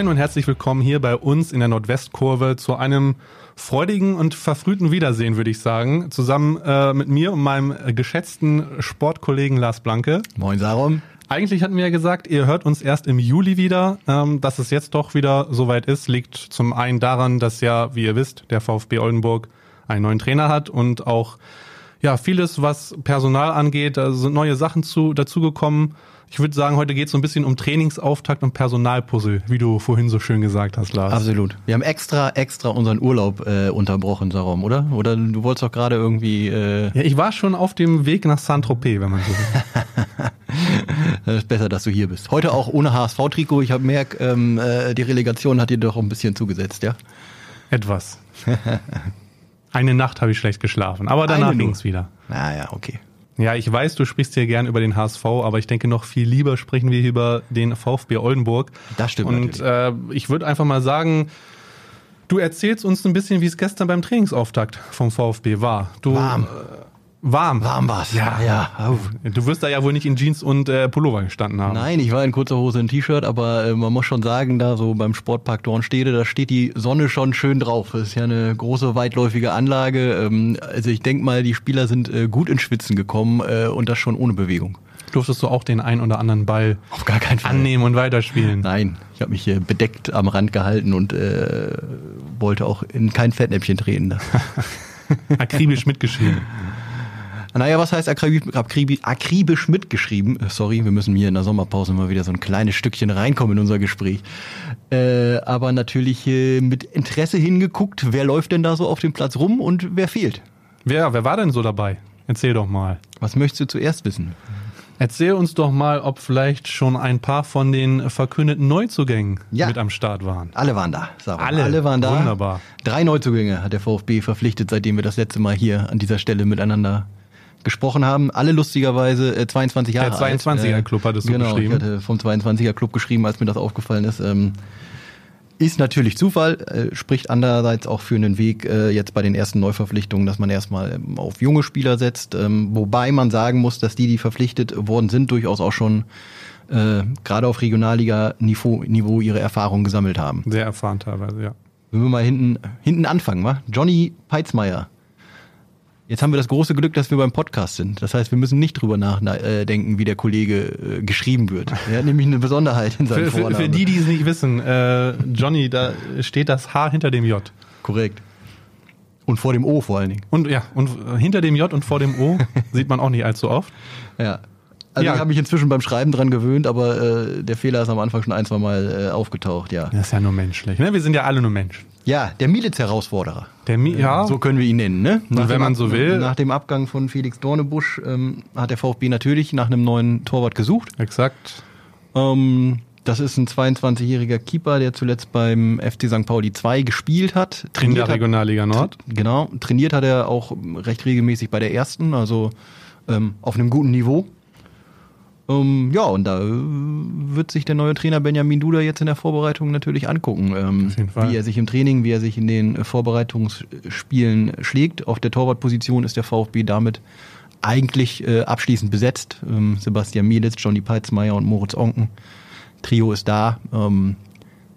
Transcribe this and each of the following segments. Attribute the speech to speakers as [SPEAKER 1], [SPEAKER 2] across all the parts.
[SPEAKER 1] Moin und herzlich willkommen hier bei uns in der Nordwestkurve zu einem freudigen und verfrühten Wiedersehen, würde ich sagen. Zusammen äh, mit mir und meinem geschätzten Sportkollegen Lars Blanke.
[SPEAKER 2] Moin, Sarum.
[SPEAKER 1] Eigentlich hatten wir ja gesagt, ihr hört uns erst im Juli wieder. Ähm, dass es jetzt doch wieder soweit ist, liegt zum einen daran, dass ja, wie ihr wisst, der VfB Oldenburg einen neuen Trainer hat und auch ja vieles, was Personal angeht, da sind neue Sachen zu dazugekommen. Ich würde sagen, heute geht es so ein bisschen um Trainingsauftakt und Personalpuzzle, wie du vorhin so schön gesagt hast, Lars.
[SPEAKER 2] Absolut. Wir haben extra, extra unseren Urlaub äh, unterbrochen, Sarum, oder? Oder du wolltest doch gerade irgendwie. Äh
[SPEAKER 1] ja, ich war schon auf dem Weg nach Saint-Tropez, wenn man so will.
[SPEAKER 2] Es ist besser, dass du hier bist. Heute auch ohne HSV-Trikot. Ich habe merk, ähm, äh, die Relegation hat dir doch ein bisschen zugesetzt, ja?
[SPEAKER 1] Etwas. Eine Nacht habe ich schlecht geschlafen, aber danach ging es wieder.
[SPEAKER 2] Naja, ah, okay.
[SPEAKER 1] Ja, ich weiß, du sprichst hier gern über den HSV, aber ich denke noch viel lieber sprechen wir über den VfB Oldenburg.
[SPEAKER 2] Das stimmt.
[SPEAKER 1] Und äh, ich würde einfach mal sagen, du erzählst uns ein bisschen, wie es gestern beim Trainingsauftakt vom VfB war. Du,
[SPEAKER 2] Warm.
[SPEAKER 1] Äh, Warm.
[SPEAKER 2] Warm war's. Ja, ja.
[SPEAKER 1] Du wirst da ja wohl nicht in Jeans und äh, Pullover gestanden haben.
[SPEAKER 2] Nein, ich war in kurzer Hose und T-Shirt, aber äh, man muss schon sagen, da so beim Sportpark Dornstede, da steht die Sonne schon schön drauf. Das ist ja eine große, weitläufige Anlage. Ähm, also ich denke mal, die Spieler sind äh, gut ins Schwitzen gekommen äh, und das schon ohne Bewegung.
[SPEAKER 1] Durftest du auch den ein oder anderen Ball
[SPEAKER 2] Auf gar keinen Fall.
[SPEAKER 1] annehmen und weiterspielen?
[SPEAKER 2] Nein, ich habe mich hier bedeckt am Rand gehalten und äh, wollte auch in kein Fettnäpfchen treten.
[SPEAKER 1] Akribisch mitgeschrieben.
[SPEAKER 2] Naja, was heißt akribisch, akribisch mitgeschrieben? Sorry, wir müssen hier in der Sommerpause mal wieder so ein kleines Stückchen reinkommen in unser Gespräch. Äh, aber natürlich äh, mit Interesse hingeguckt, wer läuft denn da so auf dem Platz rum und wer fehlt?
[SPEAKER 1] Wer, wer war denn so dabei? Erzähl doch mal.
[SPEAKER 2] Was möchtest du zuerst wissen?
[SPEAKER 1] Erzähl uns doch mal, ob vielleicht schon ein paar von den verkündeten Neuzugängen
[SPEAKER 2] Ja.
[SPEAKER 1] mit am Start waren.
[SPEAKER 2] Alle waren da. Sarah.
[SPEAKER 1] Alle?
[SPEAKER 2] Alle waren da.
[SPEAKER 1] Wunderbar.
[SPEAKER 2] Drei Neuzugänge hat der VfB verpflichtet, seitdem wir das letzte Mal hier an dieser Stelle miteinander gesprochen haben. Alle lustigerweise äh, 22 Jahre
[SPEAKER 1] Der 22er
[SPEAKER 2] alt.
[SPEAKER 1] Club hattest du
[SPEAKER 2] genau,
[SPEAKER 1] geschrieben.
[SPEAKER 2] Ich hatte vom 22er Club geschrieben, als mir das aufgefallen ist. Ähm, ist natürlich Zufall, äh, spricht andererseits auch für einen Weg äh, jetzt bei den ersten Neuverpflichtungen, dass man erstmal ähm, auf junge Spieler setzt. Ähm, wobei man sagen muss, dass die, die verpflichtet worden sind, durchaus auch schon äh, gerade auf Regionalliga-Niveau Niveau ihre Erfahrungen gesammelt haben.
[SPEAKER 1] Sehr erfahren teilweise, ja.
[SPEAKER 2] Wenn wir mal hinten, hinten anfangen, wa? Johnny Peitzmeier. Jetzt haben wir das große Glück, dass wir beim Podcast sind. Das heißt, wir müssen nicht drüber nachdenken, wie der Kollege äh, geschrieben wird. Er hat nämlich eine Besonderheit in seinem
[SPEAKER 1] Für, für,
[SPEAKER 2] Vornamen.
[SPEAKER 1] für die, die es nicht wissen, äh, Johnny, da steht das H hinter dem J.
[SPEAKER 2] Korrekt. Und vor dem O vor allen Dingen.
[SPEAKER 1] Und ja, und hinter dem J und vor dem O sieht man auch nicht allzu oft.
[SPEAKER 2] Ja. Also
[SPEAKER 1] Ja.
[SPEAKER 2] ich habe mich inzwischen beim Schreiben dran gewöhnt, aber äh, der Fehler ist am Anfang schon ein, zwei Mal äh, aufgetaucht, ja.
[SPEAKER 1] Das ist ja nur menschlich. Ne? Wir sind ja alle nur Menschen.
[SPEAKER 2] Ja, der Miliz-Herausforderer.
[SPEAKER 1] Der Mi ja,
[SPEAKER 2] So können wir ihn nennen, ne?
[SPEAKER 1] wenn
[SPEAKER 2] dem
[SPEAKER 1] man so will.
[SPEAKER 2] Nach dem Abgang von Felix Dornebusch ähm, hat der VfB natürlich nach einem neuen Torwart gesucht.
[SPEAKER 1] exakt.
[SPEAKER 2] Ähm, das ist ein 22-jähriger Keeper, der zuletzt beim FC St. Pauli 2 gespielt hat.
[SPEAKER 1] In
[SPEAKER 2] Trainiert
[SPEAKER 1] der
[SPEAKER 2] hat,
[SPEAKER 1] Regionalliga Nord.
[SPEAKER 2] genau, trainiert hat er auch recht regelmäßig bei der ersten, also ähm, auf einem guten Niveau. Ähm, ja, und da äh, wird sich der neue Trainer Benjamin Duda jetzt in der Vorbereitung natürlich angucken, ähm, wie er sich im Training, wie er sich in den äh, Vorbereitungsspielen schlägt. Auf der Torwartposition ist der VfB damit eigentlich äh, abschließend besetzt. Ähm, Sebastian Mielitz, Johnny Peitzmeier und Moritz Onken. Trio ist da. Ähm,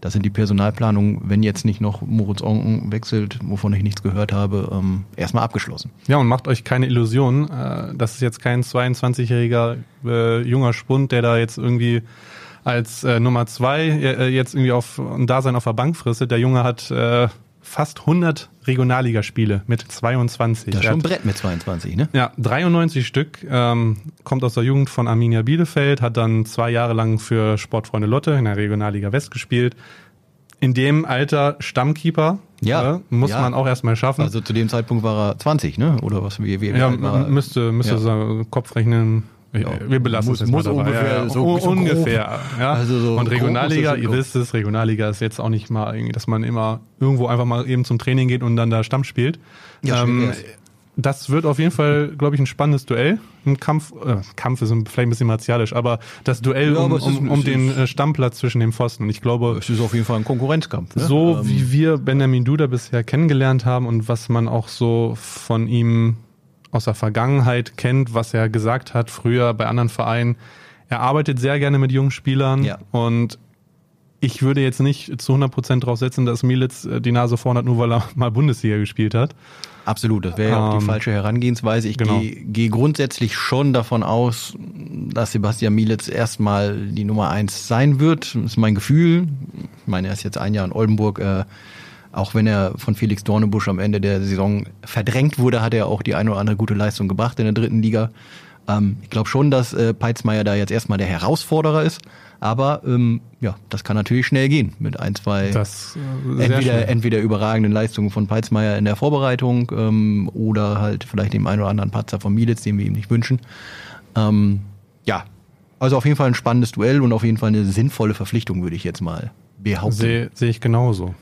[SPEAKER 2] das sind die Personalplanungen, wenn jetzt nicht noch Moritz Onken wechselt, wovon ich nichts gehört habe, ähm, erstmal abgeschlossen.
[SPEAKER 1] Ja, und macht euch keine Illusionen. Äh, das ist jetzt kein 22-jähriger äh, junger Spund, der da jetzt irgendwie als äh, Nummer zwei äh, jetzt irgendwie auf ein Dasein auf der Bank fristet. Der Junge hat äh, fast 100 Regionalligaspiele mit 22.
[SPEAKER 2] Das ist schon ein Brett mit 22, ne?
[SPEAKER 1] Ja, 93 Stück, ähm, kommt aus der Jugend von Arminia Bielefeld, hat dann zwei Jahre lang für Sportfreunde Lotte in der Regionalliga West gespielt. In dem Alter Stammkeeper,
[SPEAKER 2] Ja,
[SPEAKER 1] äh, muss
[SPEAKER 2] ja.
[SPEAKER 1] man auch erstmal schaffen.
[SPEAKER 2] Also zu dem Zeitpunkt war er 20, ne? Oder was? Wie, wie,
[SPEAKER 1] ja, müsste, müsste
[SPEAKER 2] Ja.
[SPEAKER 1] so Kopf rechnen.
[SPEAKER 2] Ja.
[SPEAKER 1] Wir belassen
[SPEAKER 2] Muss-
[SPEAKER 1] es jetzt
[SPEAKER 2] muss
[SPEAKER 1] mal dabei.
[SPEAKER 2] ungefähr
[SPEAKER 1] ja, ja.
[SPEAKER 2] so- so
[SPEAKER 1] ungefähr. Ja.
[SPEAKER 2] Also so
[SPEAKER 1] Und Regionalliga, ihr wisst es, Regionalliga ist jetzt auch nicht mal dass man immer irgendwo einfach mal eben zum Training geht und dann da Stamm spielt.
[SPEAKER 2] Ja,
[SPEAKER 1] ähm, das wird auf jeden Fall, glaube ich, ein spannendes Duell. Ein Kampf, äh, Kampf ist vielleicht ein bisschen martialisch, aber das Duell
[SPEAKER 2] Ja,
[SPEAKER 1] um,
[SPEAKER 2] aber
[SPEAKER 1] um, um
[SPEAKER 2] es
[SPEAKER 1] den äh, Stammplatz zwischen den Pfosten. Ich glaube,
[SPEAKER 2] Es ist auf jeden Fall ein Konkurrenzkampf. Ne?
[SPEAKER 1] so
[SPEAKER 2] Ähm,
[SPEAKER 1] wie wir Benjamin Duda bisher kennengelernt haben und was man auch so von ihm aus der Vergangenheit kennt, was er gesagt hat früher bei anderen Vereinen, er arbeitet sehr gerne mit jungen Spielern
[SPEAKER 2] Ja.
[SPEAKER 1] und ich würde jetzt nicht zu 100% drauf setzen, dass Militz äh, die Nase vorn hat, nur weil er mal Bundesliga gespielt hat.
[SPEAKER 2] Absolut, das wäre ja auch die
[SPEAKER 1] Ähm,
[SPEAKER 2] falsche Herangehensweise. Ich
[SPEAKER 1] genau.
[SPEAKER 2] gehe gehe grundsätzlich schon davon aus, dass Sebastian Mielitz erstmal die Nummer eins sein wird. Das ist mein Gefühl. Ich meine, er ist jetzt ein Jahr in Oldenburg. Äh, auch wenn er von Felix Dornebusch am Ende der Saison verdrängt wurde, hat er auch die eine oder andere gute Leistung gebracht in der dritten Liga. Ähm, ich glaube schon, dass äh, Peitzmeier da jetzt erstmal der Herausforderer ist. Aber ähm, ja, das kann natürlich schnell gehen mit ein, zwei
[SPEAKER 1] Das äh,
[SPEAKER 2] entweder,
[SPEAKER 1] schnell.
[SPEAKER 2] entweder überragenden Leistungen von Peitzmeier in der Vorbereitung ähm, oder halt vielleicht dem einen oder anderen Patzer von Mielitz, den wir ihm nicht wünschen. Ähm, ja, also auf jeden Fall ein spannendes Duell und auf jeden Fall eine sinnvolle Verpflichtung, würde ich jetzt mal behaupten.
[SPEAKER 1] Sehe sehe ich genauso.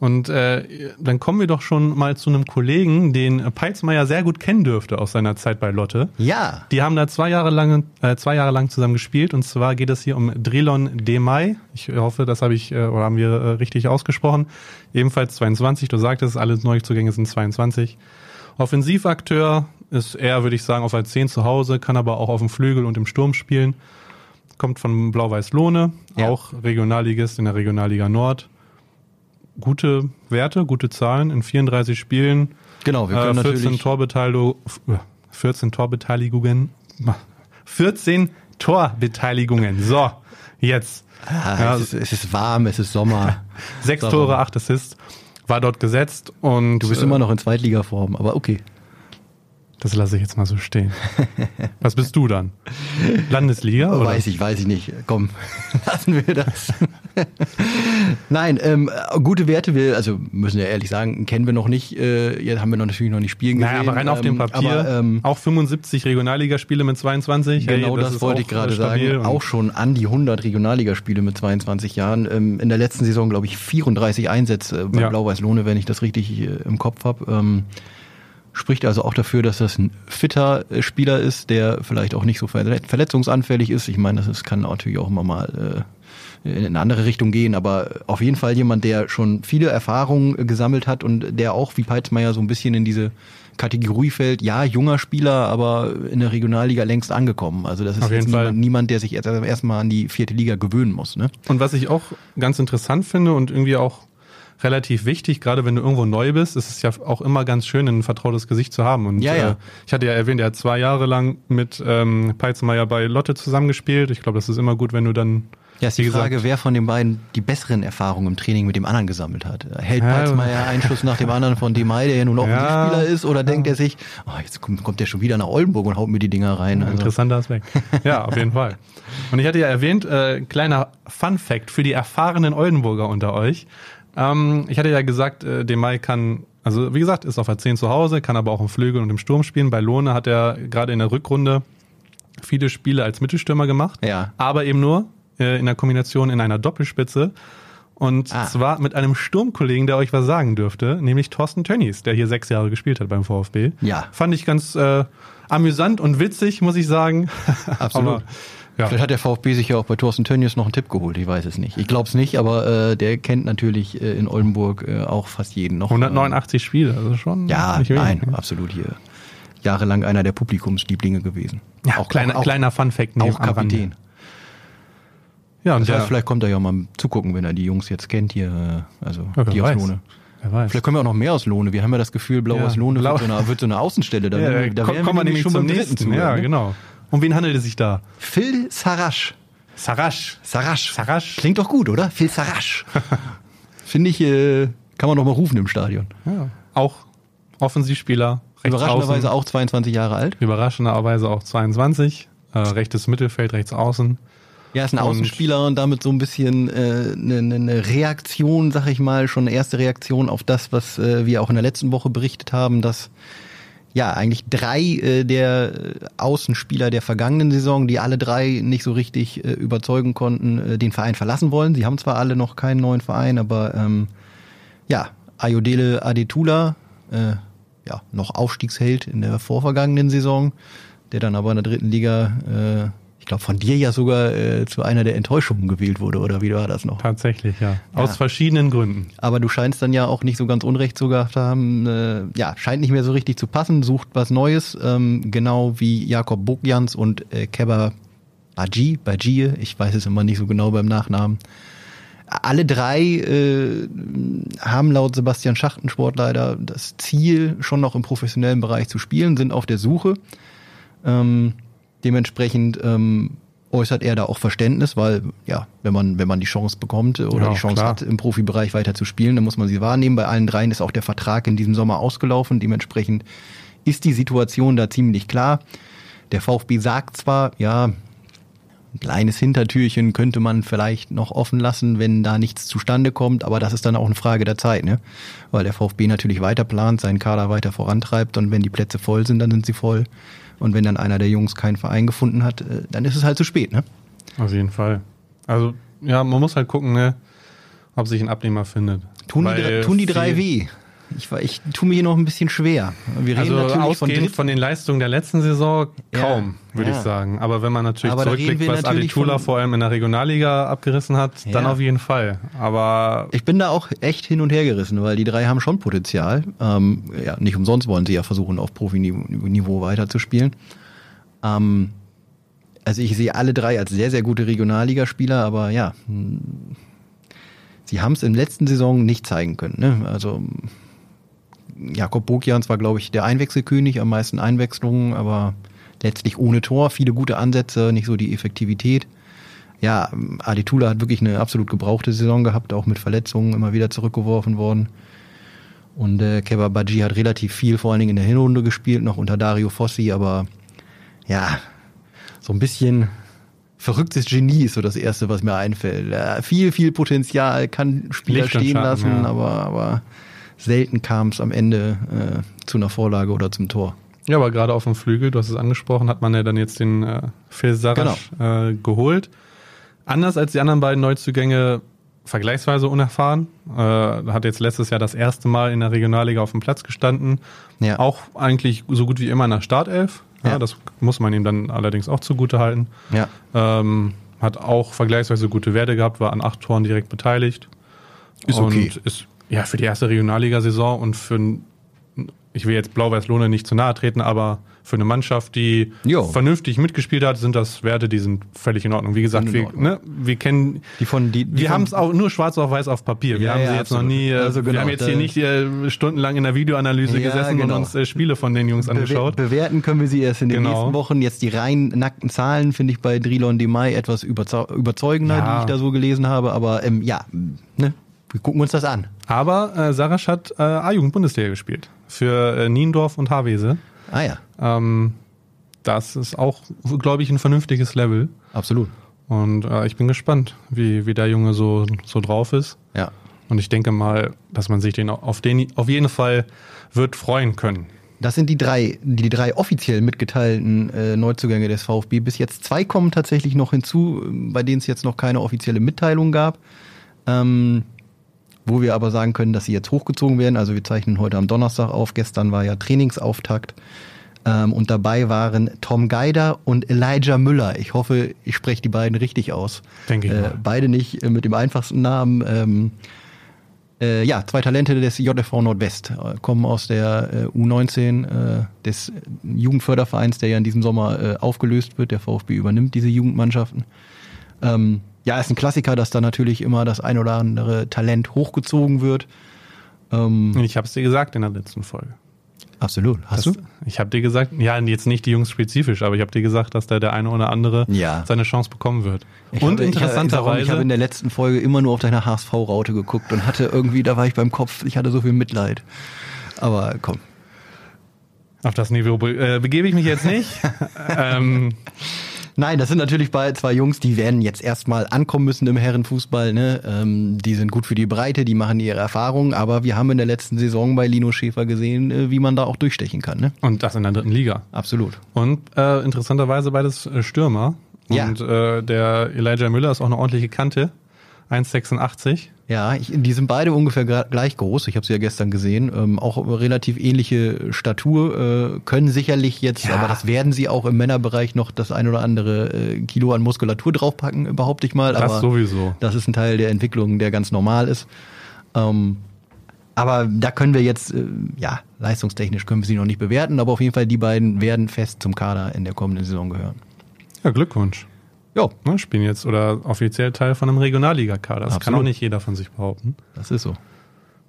[SPEAKER 1] Und äh, dann kommen wir doch schon mal zu einem Kollegen, den Peitzmeier sehr gut kennen dürfte aus seiner Zeit bei Lotte.
[SPEAKER 2] ja,
[SPEAKER 1] Die haben da zwei Jahre lang, äh, zwei Jahre lang zusammen gespielt und zwar geht es hier um Drilon Demay. Ich hoffe, das habe ich äh, oder haben wir äh, richtig ausgesprochen. Ebenfalls 22. Du sagtest, alle Neuzugänge sind 22. Offensivakteur ist er, würde ich sagen, auf als 10 zu Hause, kann aber auch auf dem Flügel und im Sturm spielen. Kommt von Blau-Weiß Lohne,
[SPEAKER 2] Ja.
[SPEAKER 1] auch Regionalligist in der Regionalliga Nord. Gute Werte, gute Zahlen in 34 Spielen.
[SPEAKER 2] genau. Wir können
[SPEAKER 1] Äh, 14
[SPEAKER 2] natürlich.
[SPEAKER 1] Torbeteiligung, 14 Torbeteiligungen. 14 Torbeteiligungen. So, jetzt.
[SPEAKER 2] Ah,
[SPEAKER 1] Ja,
[SPEAKER 2] es, ist, es ist warm, es ist Sommer.
[SPEAKER 1] Sechs Tore, acht Assists. War dort gesetzt und
[SPEAKER 2] Du bist
[SPEAKER 1] äh,
[SPEAKER 2] immer noch in Zweitligaform, aber okay.
[SPEAKER 1] Das lasse ich jetzt mal so stehen. Was bist du dann? Landesliga? Oder?
[SPEAKER 2] Weiß ich, weiß ich nicht. Komm, lassen wir das. Nein, ähm, gute Werte, wir, also müssen wir ehrlich sagen, kennen wir noch nicht. Äh, jetzt haben wir noch natürlich noch nicht spielen gesehen.
[SPEAKER 1] Naja, aber rein auf dem
[SPEAKER 2] ähm,
[SPEAKER 1] Papier.
[SPEAKER 2] Aber, ähm,
[SPEAKER 1] auch 75 Regionalligaspiele mit 22.
[SPEAKER 2] Genau
[SPEAKER 1] Hey,
[SPEAKER 2] das,
[SPEAKER 1] ist
[SPEAKER 2] wollte ich gerade sagen. Auch schon an die 100 Regionalligaspiele mit 22 Jahren. Ähm, in der letzten Saison, glaube ich, 34 Einsätze bei
[SPEAKER 1] Ja.
[SPEAKER 2] Blau-Weiß-Lohne, wenn ich das richtig äh, im Kopf habe. Spricht also auch dafür, dass das ein fitter äh, Spieler ist, der vielleicht auch nicht so verlet- verletzungsanfällig ist. Ich meine, das kann natürlich auch immer mal äh, in eine andere Richtung gehen, aber auf jeden Fall jemand, der schon viele Erfahrungen äh, gesammelt hat und der auch wie Peitzmeier so ein bisschen in diese Kategorie fällt, ja, junger Spieler, aber in der Regionalliga längst angekommen. Also das ist niemand, niemand, der sich erstmal an die vierte Liga gewöhnen muss. Ne?
[SPEAKER 1] Und was ich auch ganz interessant finde und irgendwie auch relativ wichtig, gerade wenn du irgendwo neu bist, ist es ja auch immer ganz schön, ein vertrautes Gesicht zu haben. Und
[SPEAKER 2] Ja, ja.
[SPEAKER 1] Äh, ich hatte ja erwähnt, er hat zwei Jahre lang mit ähm, Peitzmeier bei Lotte zusammengespielt. Ich glaube, das ist immer gut, wenn du dann
[SPEAKER 2] Ja, ist die
[SPEAKER 1] gesagt,
[SPEAKER 2] Frage, wer von den beiden die besseren Erfahrungen im Training mit dem anderen gesammelt hat. Hält
[SPEAKER 1] Ja,
[SPEAKER 2] Peitzmeier einen Schuss nach dem anderen von Demay, der ja nun
[SPEAKER 1] Ja.
[SPEAKER 2] Offensivspieler ist, oder denkt er sich, oh, jetzt kommt, kommt der schon wieder nach Oldenburg und haut mir die Dinger rein. Also,
[SPEAKER 1] Interessanter Aspekt. Ja, auf jeden Fall. Und ich hatte ja erwähnt, äh, kleiner Fun Fact für die erfahrenen Oldenburger unter euch. Ähm, ich hatte ja gesagt, äh, Demay kann, also wie gesagt, ist auf der 10 zu Hause, kann aber auch im Flügel und im Sturm spielen. Bei Lohne hat er gerade in der Rückrunde viele Spiele als Mittelstürmer gemacht,
[SPEAKER 2] Ja.
[SPEAKER 1] aber eben nur äh, in der Kombination in einer Doppelspitze. Und
[SPEAKER 2] Ah.
[SPEAKER 1] zwar mit einem Sturmkollegen, der euch was sagen dürfte, nämlich Thorsten Tönnies, der hier sechs Jahre gespielt hat beim VfB.
[SPEAKER 2] Ja.
[SPEAKER 1] Fand ich ganz äh, amüsant und witzig, muss ich sagen.
[SPEAKER 2] Absolut.
[SPEAKER 1] Ja.
[SPEAKER 2] Vielleicht hat der VfB sich ja auch bei Thorsten Tönnies noch einen Tipp geholt, ich weiß es nicht. Ich glaube es nicht, aber äh, der kennt natürlich äh, in Oldenburg äh, auch fast jeden noch.
[SPEAKER 1] 189 Spiele, also schon.
[SPEAKER 2] Ja, nein,
[SPEAKER 1] ne?
[SPEAKER 2] absolut hier. Jahrelang einer der Publikumslieblinge gewesen.
[SPEAKER 1] Ja, auch kleiner,
[SPEAKER 2] auch,
[SPEAKER 1] kleiner Fun-Fact
[SPEAKER 2] auch. Kapitän.
[SPEAKER 1] Ja, und
[SPEAKER 2] Das heißt, vielleicht kommt er ja mal zugucken, wenn er die Jungs jetzt kennt hier, äh, also
[SPEAKER 1] ja,
[SPEAKER 2] die aus
[SPEAKER 1] weiß.
[SPEAKER 2] Lohne.
[SPEAKER 1] Wer weiß.
[SPEAKER 2] Vielleicht können wir auch noch mehr aus Lohne. Wir haben ja das Gefühl, Blau
[SPEAKER 1] Ja,
[SPEAKER 2] aus Lohne wird, so eine, wird so eine Außenstelle. Da,
[SPEAKER 1] ja,
[SPEAKER 2] da
[SPEAKER 1] kommen wir nämlich zum
[SPEAKER 2] beim dritten
[SPEAKER 1] nächsten.
[SPEAKER 2] Zuhörer,
[SPEAKER 1] Ja, genau. Um wen handelt es sich da?
[SPEAKER 2] Phil Sarasch.
[SPEAKER 1] Sarasch.
[SPEAKER 2] Sarasch.
[SPEAKER 1] Sarasch.
[SPEAKER 2] Klingt doch gut, oder? Phil Sarasch. Finde ich, äh, kann man doch mal rufen im Stadion.
[SPEAKER 1] Ja. Auch Offensivspieler.
[SPEAKER 2] Überraschenderweise
[SPEAKER 1] außen.
[SPEAKER 2] auch 22 Jahre alt.
[SPEAKER 1] Überraschenderweise auch 22. Äh, rechtes Mittelfeld, rechts außen.
[SPEAKER 2] Ja, ist ein
[SPEAKER 1] Und-
[SPEAKER 2] Außenspieler und damit so ein bisschen äh, eine, ne, ne Reaktion, sag ich mal, schon eine erste Reaktion auf das, was äh, wir auch in der letzten Woche berichtet haben, dass ja eigentlich drei äh, der äh, Außenspieler der vergangenen Saison, die alle drei nicht so richtig äh, überzeugen konnten, äh, den Verein verlassen wollen. Sie haben zwar alle noch keinen neuen Verein, aber ähm, ja, Ayodele Adetula, äh, ja, noch Aufstiegsheld in der vorvergangenen Saison, der dann aber in der dritten Liga, äh, glaube von dir ja sogar äh, zu einer der Enttäuschungen gewählt wurde, oder wie war das noch?
[SPEAKER 1] Tatsächlich, ja.
[SPEAKER 2] Ja.
[SPEAKER 1] Aus verschiedenen Gründen.
[SPEAKER 2] Aber du scheinst dann ja auch nicht so ganz Unrecht so gehabt zu haben. Äh, ja, scheint nicht mehr so richtig zu passen, sucht was Neues, ähm, genau wie Jakob Bogjans und äh, Keba Baji, Baji, ich weiß es immer nicht so genau beim Nachnamen. alle drei äh, haben laut Sebastian Schachtensport leider das Ziel, schon noch im professionellen Bereich zu spielen, sind auf der Suche. Ähm, dementsprechend ähm, äußert er da auch Verständnis, weil ja, wenn man wenn man die Chance bekommt oder
[SPEAKER 1] Ja,
[SPEAKER 2] die Chance
[SPEAKER 1] klar.
[SPEAKER 2] hat, im Profibereich weiter zu spielen, dann muss man sie wahrnehmen. Bei allen dreien ist auch der Vertrag in diesem Sommer ausgelaufen. Dementsprechend ist die Situation da ziemlich klar. Der VfB sagt zwar, ja, ein kleines Hintertürchen könnte man vielleicht noch offen lassen, wenn da nichts zustande kommt, aber das ist dann auch eine Frage der Zeit, ne? Weil der VfB natürlich weiter plant, seinen Kader weiter vorantreibt und wenn die Plätze voll sind, dann sind sie voll. Und wenn dann einer der Jungs keinen Verein gefunden hat, äh, dann ist es halt zu spät, ne?
[SPEAKER 1] Auf jeden Fall. Also, ja, man muss halt gucken, ne, ob sich ein Abnehmer findet.
[SPEAKER 2] Tun die, tun die drei weh. Ich, ich tue mir hier noch ein bisschen schwer. Wir reden
[SPEAKER 1] Also
[SPEAKER 2] natürlich von
[SPEAKER 1] ausgehend
[SPEAKER 2] Dritt
[SPEAKER 1] von, den Leistungen der letzten Saison
[SPEAKER 2] Ja,
[SPEAKER 1] kaum, würde
[SPEAKER 2] ja.
[SPEAKER 1] ich sagen. Aber wenn man natürlich
[SPEAKER 2] Aber
[SPEAKER 1] zurückblickt, was
[SPEAKER 2] von-
[SPEAKER 1] vor allem in der Regionalliga abgerissen hat, dann
[SPEAKER 2] Ja.
[SPEAKER 1] auf jeden Fall. Aber
[SPEAKER 2] Ich bin da auch echt hin und her gerissen, weil die drei haben schon Potenzial. Ähm, ja, nicht umsonst wollen sie ja versuchen, auf Profiniveau weiterzuspielen. Ähm, also ich sehe alle drei als sehr, sehr gute Regionalligaspieler, aber ja, hm, sie haben es in der letzten Saison nicht zeigen können. Ne? Also Jakob Bokians war, glaube ich, der Einwechselkönig, am meisten Einwechslungen, aber letztlich ohne Tor, viele gute Ansätze, nicht so die Effektivität. Ja, Aditula hat wirklich eine absolut gebrauchte Saison gehabt, auch mit Verletzungen immer wieder zurückgeworfen worden. Und äh, Keba Baji hat relativ viel, vor allen Dingen in der Hinrunde gespielt, noch unter Dario Fossi, aber ja, so ein bisschen verrücktes Genie ist so das Erste, was mir einfällt. Ja, viel, viel Potenzial, kann Spieler stehen lassen,
[SPEAKER 1] ja.
[SPEAKER 2] aber, aber selten kam es am Ende äh, zu einer Vorlage oder zum Tor.
[SPEAKER 1] ja, aber gerade auf dem Flügel, du hast es angesprochen, hat man ja dann jetzt den äh, Phil Sarasch
[SPEAKER 2] Genau.
[SPEAKER 1] äh, geholt. Anders als die anderen beiden Neuzugänge vergleichsweise unerfahren. Äh, hat jetzt letztes Jahr das erste Mal in der Regionalliga auf dem Platz gestanden.
[SPEAKER 2] Ja.
[SPEAKER 1] Auch eigentlich so gut wie immer in der Startelf. Ja,
[SPEAKER 2] Ja.
[SPEAKER 1] Das muss man ihm dann allerdings auch zugute halten.
[SPEAKER 2] Ja.
[SPEAKER 1] Ähm, hat auch vergleichsweise gute Werte gehabt, war an acht Toren direkt beteiligt.
[SPEAKER 2] Ist okay.
[SPEAKER 1] Und ist ja für die erste Regionalligasaison und für ich will jetzt Blau-Weiß-Lohne nicht zu nahe treten, aber für eine Mannschaft, die
[SPEAKER 2] Jo.
[SPEAKER 1] vernünftig mitgespielt hat, sind das Werte, die sind völlig in Ordnung. Wie gesagt, wir, ne, wir kennen,
[SPEAKER 2] Die von, die, die
[SPEAKER 1] wir haben es auch nur schwarz auf weiß auf Papier. Wir
[SPEAKER 2] Ja,
[SPEAKER 1] haben
[SPEAKER 2] ja,
[SPEAKER 1] sie jetzt noch
[SPEAKER 2] absolut.
[SPEAKER 1] nie, äh,
[SPEAKER 2] Also genau,
[SPEAKER 1] wir haben jetzt hier nicht äh, stundenlang in der Videoanalyse
[SPEAKER 2] Ja,
[SPEAKER 1] gesessen
[SPEAKER 2] genau.
[SPEAKER 1] und uns äh, Spiele von den Jungs angeschaut.
[SPEAKER 2] Bewer bewerten können wir sie erst in den
[SPEAKER 1] Genau.
[SPEAKER 2] nächsten Wochen. Jetzt die rein nackten Zahlen finde ich bei Drilon Demay etwas überzeu überzeugender, die ich da so gelesen habe. Aber ähm, ja, ne, wir gucken uns das an.
[SPEAKER 1] Aber äh, Sarasch hat äh, A-Jugend-Bundesliga gespielt für äh, Niendorf und Havese.
[SPEAKER 2] Ah ja,
[SPEAKER 1] Ähm, das ist auch, glaube ich, ein vernünftiges Level.
[SPEAKER 2] absolut.
[SPEAKER 1] Und äh, ich bin gespannt, wie, wie der Junge so, so drauf ist.
[SPEAKER 2] Ja.
[SPEAKER 1] Und ich denke mal, dass man sich den auf, den auf jeden Fall wird freuen können.
[SPEAKER 2] Das sind die drei, die drei offiziell mitgeteilten äh, Neuzugänge des VfB. Bis jetzt zwei kommen tatsächlich noch hinzu, bei denen es jetzt noch keine offizielle Mitteilung gab. Ähm, wo wir aber sagen können, dass sie jetzt hochgezogen werden. Also wir zeichnen heute am Donnerstag auf. Gestern war ja Trainingsauftakt. Ähm, und dabei waren Tom Geider und Elijah Müller. Ich hoffe, ich spreche die beiden richtig aus.
[SPEAKER 1] Denke ich
[SPEAKER 2] Äh, beide nicht äh, mit dem einfachsten Namen. Ähm, äh, ja, zwei Talente des JFV Nordwest äh, kommen aus der äh, U19 äh, des Jugendfördervereins, der ja in diesem Sommer aufgelöst wird. Der VfB übernimmt diese Jugendmannschaften. Ähm, ja, ist ein Klassiker, dass da natürlich immer das ein oder andere Talent hochgezogen wird. Ähm,
[SPEAKER 1] Ich habe es dir gesagt in der letzten Folge.
[SPEAKER 2] absolut. Hast
[SPEAKER 1] Das-
[SPEAKER 2] du?
[SPEAKER 1] Ich habe dir gesagt, ja, jetzt nicht die Jungs spezifisch, aber ich habe dir gesagt, dass da der eine oder andere
[SPEAKER 2] Ja.
[SPEAKER 1] seine Chance bekommen wird.
[SPEAKER 2] Ich
[SPEAKER 1] und interessanterweise,
[SPEAKER 2] Ich habe in der letzten Folge immer nur auf deine HSV-Raute geguckt und hatte irgendwie, da war ich beim Kopf, ich hatte so viel Mitleid. Aber komm.
[SPEAKER 1] auf das Niveau be äh, begebe ich mich jetzt nicht. ähm,
[SPEAKER 2] Nein, das sind natürlich bei zwei Jungs, die werden jetzt erstmal ankommen müssen im Herrenfußball. Ne? Ähm, die sind gut für die Breite, die machen ihre Erfahrungen, aber wir haben in der letzten Saison bei Lino Schäfer gesehen, äh, wie man da auch durchstechen kann. Ne?
[SPEAKER 1] und das in der dritten Liga.
[SPEAKER 2] Absolut.
[SPEAKER 1] Und äh, interessanterweise beides äh, Stürmer.
[SPEAKER 2] Ja.
[SPEAKER 1] Und äh, der Elijah Müller ist auch eine ordentliche Kante. 1,86.
[SPEAKER 2] Ja, ich, die sind beide ungefähr gleich groß. Ich habe sie ja gestern gesehen. Ähm, auch relativ ähnliche Statur. Äh, können sicherlich jetzt,
[SPEAKER 1] Ja.
[SPEAKER 2] aber das werden sie auch im Männerbereich noch das ein oder andere äh, Kilo an Muskulatur draufpacken, behaupte ich mal.
[SPEAKER 1] Das
[SPEAKER 2] aber
[SPEAKER 1] sowieso.
[SPEAKER 2] Das ist ein Teil der Entwicklung, der ganz normal ist. Ähm, aber da können wir jetzt, äh, ja, leistungstechnisch können wir sie noch nicht bewerten, aber auf jeden Fall die beiden werden fest zum Kader in der kommenden Saison gehören.
[SPEAKER 1] Ja, Glückwunsch.
[SPEAKER 2] Ja,
[SPEAKER 1] Ne, spielen jetzt oder offiziell Teil von einem Regionalligakader. Das kann
[SPEAKER 2] Absolut.
[SPEAKER 1] auch nicht jeder von sich behaupten.
[SPEAKER 2] das ist so.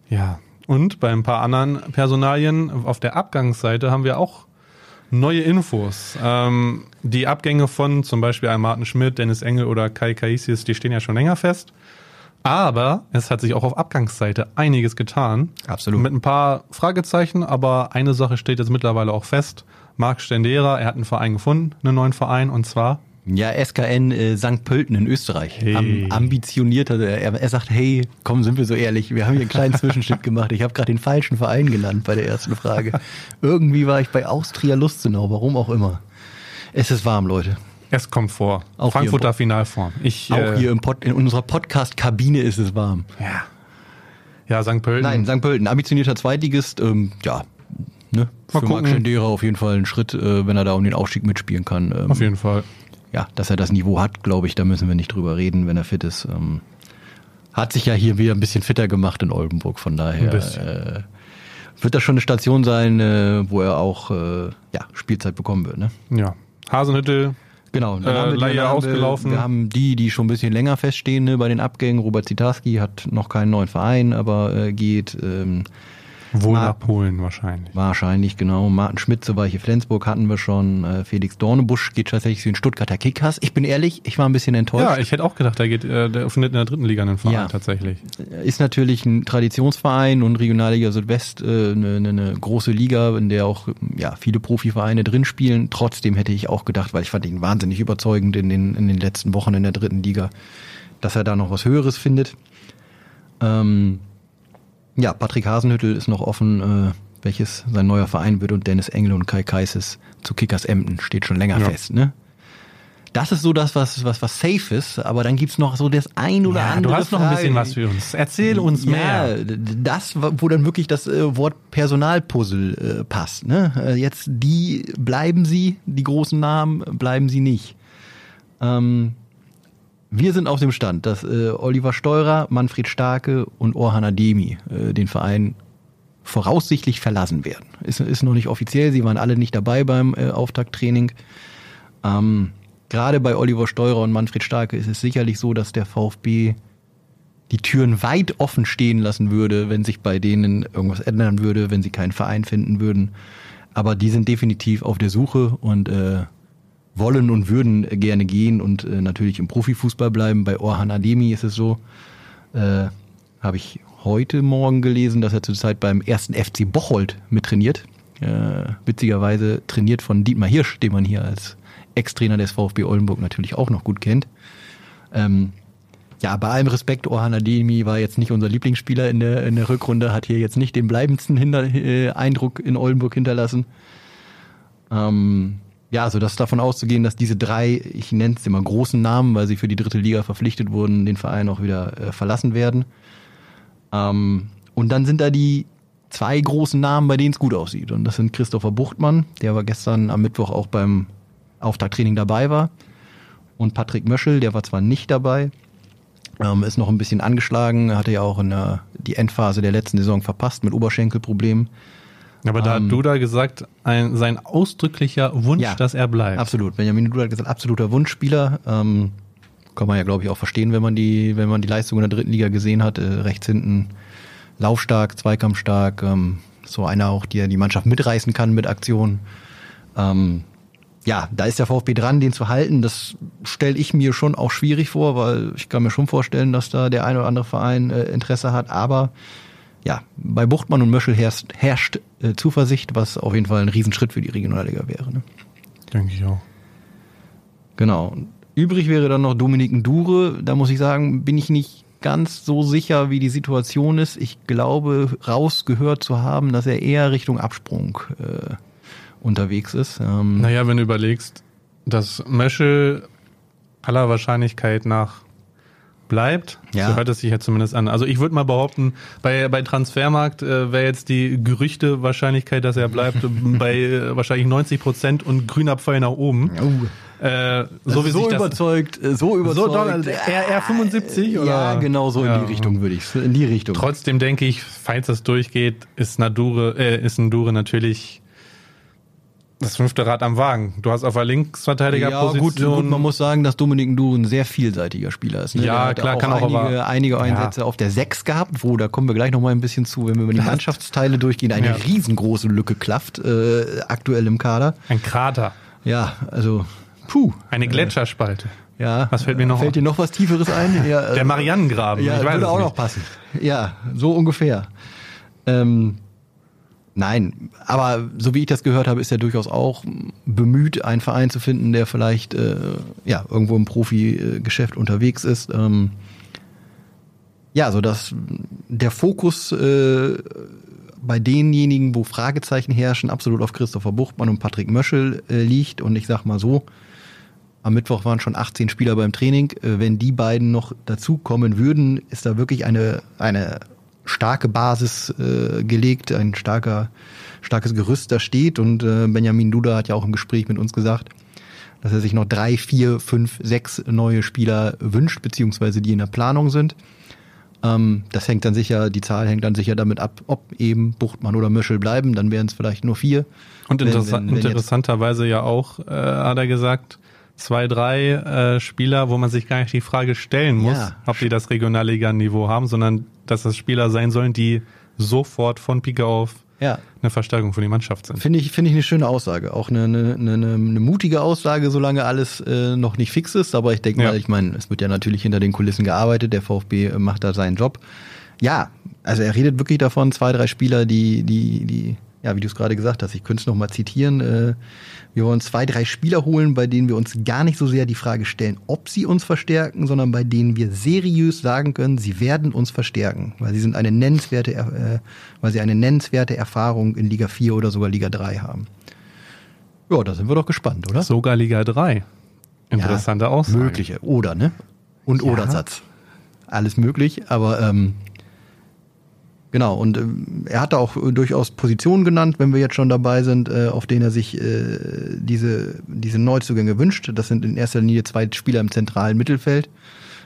[SPEAKER 1] Ja. Und bei ein paar anderen Personalien auf der Abgangsseite haben wir auch neue Infos. Ähm, die Abgänge von zum Beispiel einem Martin Schmidt, Dennis Engel oder Kai Kaisius, die stehen ja schon länger fest. Aber es hat sich auch auf Abgangsseite einiges getan.
[SPEAKER 2] Absolut.
[SPEAKER 1] Mit ein paar Fragezeichen, aber eine Sache steht jetzt mittlerweile auch fest. Marc Stendera, er hat einen Verein gefunden, einen neuen Verein, und zwar
[SPEAKER 2] Ja, SKN äh, St. Pölten in Österreich.
[SPEAKER 1] Hey.
[SPEAKER 2] Am, ambitioniert, also er, er sagt, hey, komm, sind wir so ehrlich, wir haben hier einen kleinen Zwischenschritt gemacht. Ich habe gerade den falschen Verein genannt bei der ersten Frage. Irgendwie war ich bei Austria Lustenau, warum auch immer. Es ist warm, Leute.
[SPEAKER 1] es kommt vor.
[SPEAKER 2] Auch
[SPEAKER 1] Frankfurter Finalform. Ich,
[SPEAKER 2] Auch
[SPEAKER 1] äh,
[SPEAKER 2] hier im Pod, in unserer Podcast-Kabine ist es warm.
[SPEAKER 1] Ja. Ja, St. Pölten.
[SPEAKER 2] Nein, St. Pölten, ambitionierter Zweitligist, ähm, ja, ne, für Marc
[SPEAKER 1] gucken.
[SPEAKER 2] Stendera auf jeden Fall ein Schritt, äh, wenn er da um den Aufstieg mitspielen kann. Ähm,
[SPEAKER 1] Auf jeden Fall.
[SPEAKER 2] Ja, dass er das Niveau hat, glaube ich, da müssen wir nicht drüber reden, wenn er fit ist. Ähm, hat sich ja hier wieder ein bisschen fitter gemacht in Oldenburg, von daher äh, wird das schon eine Station sein, äh, wo er auch äh, ja, Spielzeit bekommen wird. Ne?
[SPEAKER 1] Ja. Hasenhüttel,
[SPEAKER 2] Genau,
[SPEAKER 1] Äh, Leihe
[SPEAKER 2] dann haben
[SPEAKER 1] ausgelaufen.
[SPEAKER 2] Wir, wir haben die, die schon ein bisschen länger feststehen ne, bei den Abgängen. Robert Zitarski hat noch keinen neuen Verein, aber äh, geht. Ähm,
[SPEAKER 1] wohl
[SPEAKER 2] Mar-
[SPEAKER 1] nach Polen wahrscheinlich.
[SPEAKER 2] Wahrscheinlich, genau. Martin Schmidt zur Weiche Flensburg hatten wir schon. Äh, Felix Dornebusch geht tatsächlich zu den Stuttgarter Kickers. Ich bin ehrlich, ich war ein bisschen enttäuscht.
[SPEAKER 1] Ja, ich hätte auch gedacht, der geht, äh, der findet in der dritten Liga einen Verein
[SPEAKER 2] Ja.
[SPEAKER 1] tatsächlich.
[SPEAKER 2] ist natürlich ein Traditionsverein und Regionalliga Südwest äh, eine, eine, eine große Liga, in der auch ja, viele Profivereine drin spielen. Trotzdem hätte ich auch gedacht, weil ich fand ihn wahnsinnig überzeugend in den, in den letzten Wochen in der dritten Liga, dass er da noch was Höheres findet. Ähm, ja, Patrick Hasenhüttel ist noch offen, äh, welches sein neuer Verein wird und Dennis Engel und Kai Kaises zu Kickers Emden steht schon länger
[SPEAKER 1] Ja.
[SPEAKER 2] fest. Ne? Das ist so das, was, was, was safe ist, aber dann gibt's noch so das ein oder
[SPEAKER 1] Ja,
[SPEAKER 2] andere.
[SPEAKER 1] du hast noch ein bisschen
[SPEAKER 2] Frage.
[SPEAKER 1] was für uns. Erzähl uns mehr.
[SPEAKER 2] Ja, d- das, wo dann wirklich das äh, Wort Personalpuzzle äh, passt. Ne? Äh, jetzt die bleiben sie, die großen Namen bleiben sie nicht. Ähm, wir sind auf dem Stand, dass äh, Oliver Steurer, Manfred Starke und Orhan Ademi äh, den Verein voraussichtlich verlassen werden. Ist, ist noch nicht offiziell, sie waren alle nicht dabei beim äh, Auftakttraining. Ähm, Gerade bei Oliver Steurer und Manfred Starke ist es sicherlich so, dass der VfB die Türen weit offen stehen lassen würde, wenn sich bei denen irgendwas ändern würde, wenn sie keinen Verein finden würden. Aber die sind definitiv auf der Suche und äh, wollen und würden gerne gehen und äh, natürlich im Profifußball bleiben. Bei Orhan Ademi ist es so, äh, habe ich heute Morgen gelesen, dass er zurzeit beim ersten FC Bocholt mittrainiert. Äh, witzigerweise trainiert von Dietmar Hirsch, den man hier als Ex-Trainer des VfB Oldenburg natürlich auch noch gut kennt. Ähm, ja, bei allem Respekt, Orhan Ademi war jetzt nicht unser Lieblingsspieler in der, in der Rückrunde, hat hier jetzt nicht den bleibendsten Hinter äh, Eindruck in Oldenburg hinterlassen. Ähm, ja, also das ist davon auszugehen, dass diese drei, ich nenne es immer großen Namen, weil sie für die dritte Liga verpflichtet wurden, den Verein auch wieder äh, verlassen werden. Ähm, und dann sind da die zwei großen Namen, bei denen es gut aussieht. Und das sind Christopher Buchtmann, der war gestern am Mittwoch auch beim Auftakttraining dabei war. Und Patrick Möschel, der war zwar nicht dabei, ähm, ist noch ein bisschen angeschlagen, hatte ja auch in der, die Endphase der letzten Saison verpasst mit Oberschenkelproblemen.
[SPEAKER 1] Aber da
[SPEAKER 2] Ähm,
[SPEAKER 1] hat Duda gesagt, ein, sein ausdrücklicher Wunsch,
[SPEAKER 2] Ja,
[SPEAKER 1] dass er bleibt.
[SPEAKER 2] Absolut. Benjamin Duda hat gesagt, absoluter Wunschspieler. Ähm, kann man ja, glaube ich, auch verstehen, wenn man die, wenn man die Leistung in der dritten Liga gesehen hat. Äh, rechts hinten laufstark, zweikampfstark, ähm, so einer auch, der die Mannschaft mitreißen kann mit Aktionen. Ähm, ja, da ist der VfB dran, den zu halten. Das stelle ich mir schon auch schwierig vor, weil ich kann mir schon vorstellen, dass da der eine oder andere Verein äh, Interesse hat. Aber ja, bei Buchtmann und Möschel herrscht, herrscht äh, Zuversicht, was auf jeden Fall ein Riesenschritt für die Regionalliga wäre. Ne?
[SPEAKER 1] Denke ich auch.
[SPEAKER 2] Genau. Übrig wäre dann noch Dominik Ndure. Da muss ich sagen, bin ich nicht ganz so sicher, wie die Situation ist. Ich glaube, rausgehört zu haben, dass er eher Richtung Absprung äh, unterwegs ist. Ähm,
[SPEAKER 1] Naja, wenn du überlegst, dass Möschel aller Wahrscheinlichkeit nach bleibt,
[SPEAKER 2] Ja.
[SPEAKER 1] so hört es sich ja zumindest an. Also ich würde mal behaupten, bei, bei Transfermarkt äh, wäre jetzt die Gerüchte Wahrscheinlichkeit, dass er bleibt, bei äh, wahrscheinlich 90 Prozent und grüner Pfeil nach oben.
[SPEAKER 2] Oh,
[SPEAKER 1] Äh, so
[SPEAKER 2] so
[SPEAKER 1] das
[SPEAKER 2] überzeugt, äh, so überzeugt.
[SPEAKER 1] So, Donald, RR 75 oder?
[SPEAKER 2] Ja, genau so
[SPEAKER 1] Ja.
[SPEAKER 2] in die Richtung würde ich in die Richtung.
[SPEAKER 1] Trotzdem denke ich, falls das durchgeht, ist Nadure, äh, ist Ndure natürlich das fünfte Rad am Wagen. Du hast auf der Linksverteidigerposition.
[SPEAKER 2] Ja, gut, gut, man muss sagen, dass Dominik Ndu ein sehr vielseitiger Spieler ist. Ne?
[SPEAKER 1] Ja, klar,
[SPEAKER 2] auch
[SPEAKER 1] kann auch
[SPEAKER 2] einige,
[SPEAKER 1] aber-
[SPEAKER 2] einige Einsätze
[SPEAKER 1] Ja.
[SPEAKER 2] auf der 6 gehabt, wo, da kommen wir gleich noch mal ein bisschen zu, wenn wir über die Mannschaftsteile durchgehen, eine
[SPEAKER 1] Ja.
[SPEAKER 2] riesengroße Lücke klafft, äh, aktuell im Kader.
[SPEAKER 1] Ein Krater.
[SPEAKER 2] Ja, also, puh.
[SPEAKER 1] Eine Gletscherspalte.
[SPEAKER 2] Ja.
[SPEAKER 1] Was fällt mir noch
[SPEAKER 2] Fällt dir noch was Tieferes ein? Ja, äh,
[SPEAKER 1] Der Marianengraben.
[SPEAKER 2] Ja,
[SPEAKER 1] ich weiß
[SPEAKER 2] würde auch
[SPEAKER 1] nicht.
[SPEAKER 2] noch passen. Ja, so ungefähr. Ähm, nein, aber so wie ich das gehört habe, ist er durchaus auch bemüht, einen Verein zu finden, der vielleicht äh, ja irgendwo im Profi-Geschäft unterwegs ist. Ähm, ja, so dass der Fokus äh, bei denjenigen, wo Fragezeichen herrschen, absolut auf Christopher Buchtmann und Patrick Möschel äh, liegt. Und ich sag mal so, am Mittwoch waren schon 18 Spieler beim Training. Äh, Wenn die beiden noch dazukommen würden, ist da wirklich eine, eine starke Basis äh, gelegt, ein starker, starkes Gerüst da steht. Und äh, Benjamin Duda hat ja auch im Gespräch mit uns gesagt, dass er sich noch drei, vier, fünf, sechs neue Spieler wünscht, beziehungsweise die in der Planung sind. Ähm, das hängt dann sicher, die Zahl hängt dann sicher damit ab, ob eben Buchtmann oder Möschel bleiben, dann wären es vielleicht nur vier.
[SPEAKER 1] Und
[SPEAKER 2] Wenn-
[SPEAKER 1] interessa
[SPEAKER 2] wenn- wenn
[SPEAKER 1] interessanterweise ja auch, äh, hat er gesagt, zwei, drei äh, Spieler, wo man sich gar nicht die Frage stellen muss,
[SPEAKER 2] Ja.
[SPEAKER 1] ob die das Regionalliga-Niveau haben, sondern dass das Spieler sein sollen, die sofort von Pike auf
[SPEAKER 2] Ja,
[SPEAKER 1] eine Verstärkung für die Mannschaft sind.
[SPEAKER 2] Finde ich, finde ich eine schöne Aussage. Auch eine, eine, eine, eine mutige Aussage, solange alles äh, noch nicht fix ist. Aber ich denke
[SPEAKER 1] Ja.
[SPEAKER 2] mal, ich meine, es wird ja natürlich hinter den Kulissen gearbeitet. Der VfB äh, macht da seinen Job. Ja, also er redet wirklich davon, zwei, drei Spieler, die, die, die, ja, wie du es gerade gesagt hast, ich könnte es nochmal zitieren. Äh, wir wollen zwei, drei Spieler holen, bei denen wir uns gar nicht so sehr die Frage stellen, ob sie uns verstärken, sondern bei denen wir seriös sagen können, sie werden uns verstärken, weil sie sind eine nennenswerte, äh, weil sie eine nennenswerte Erfahrung in Liga 4 oder sogar Liga 3 haben. Ja, da sind wir doch gespannt, oder?
[SPEAKER 1] Sogar Liga 3. Interessante
[SPEAKER 2] ja,
[SPEAKER 1] Aussage.
[SPEAKER 2] Mögliche. Oder, ne? Und
[SPEAKER 1] Ja.
[SPEAKER 2] Oder-Satz. Alles möglich, aber ähm, genau. Und ähm, er hat da auch äh, durchaus Positionen genannt, wenn wir jetzt schon dabei sind, äh, auf denen er sich äh, diese, diese Neuzugänge wünscht. Das sind in erster Linie zwei Spieler im zentralen Mittelfeld,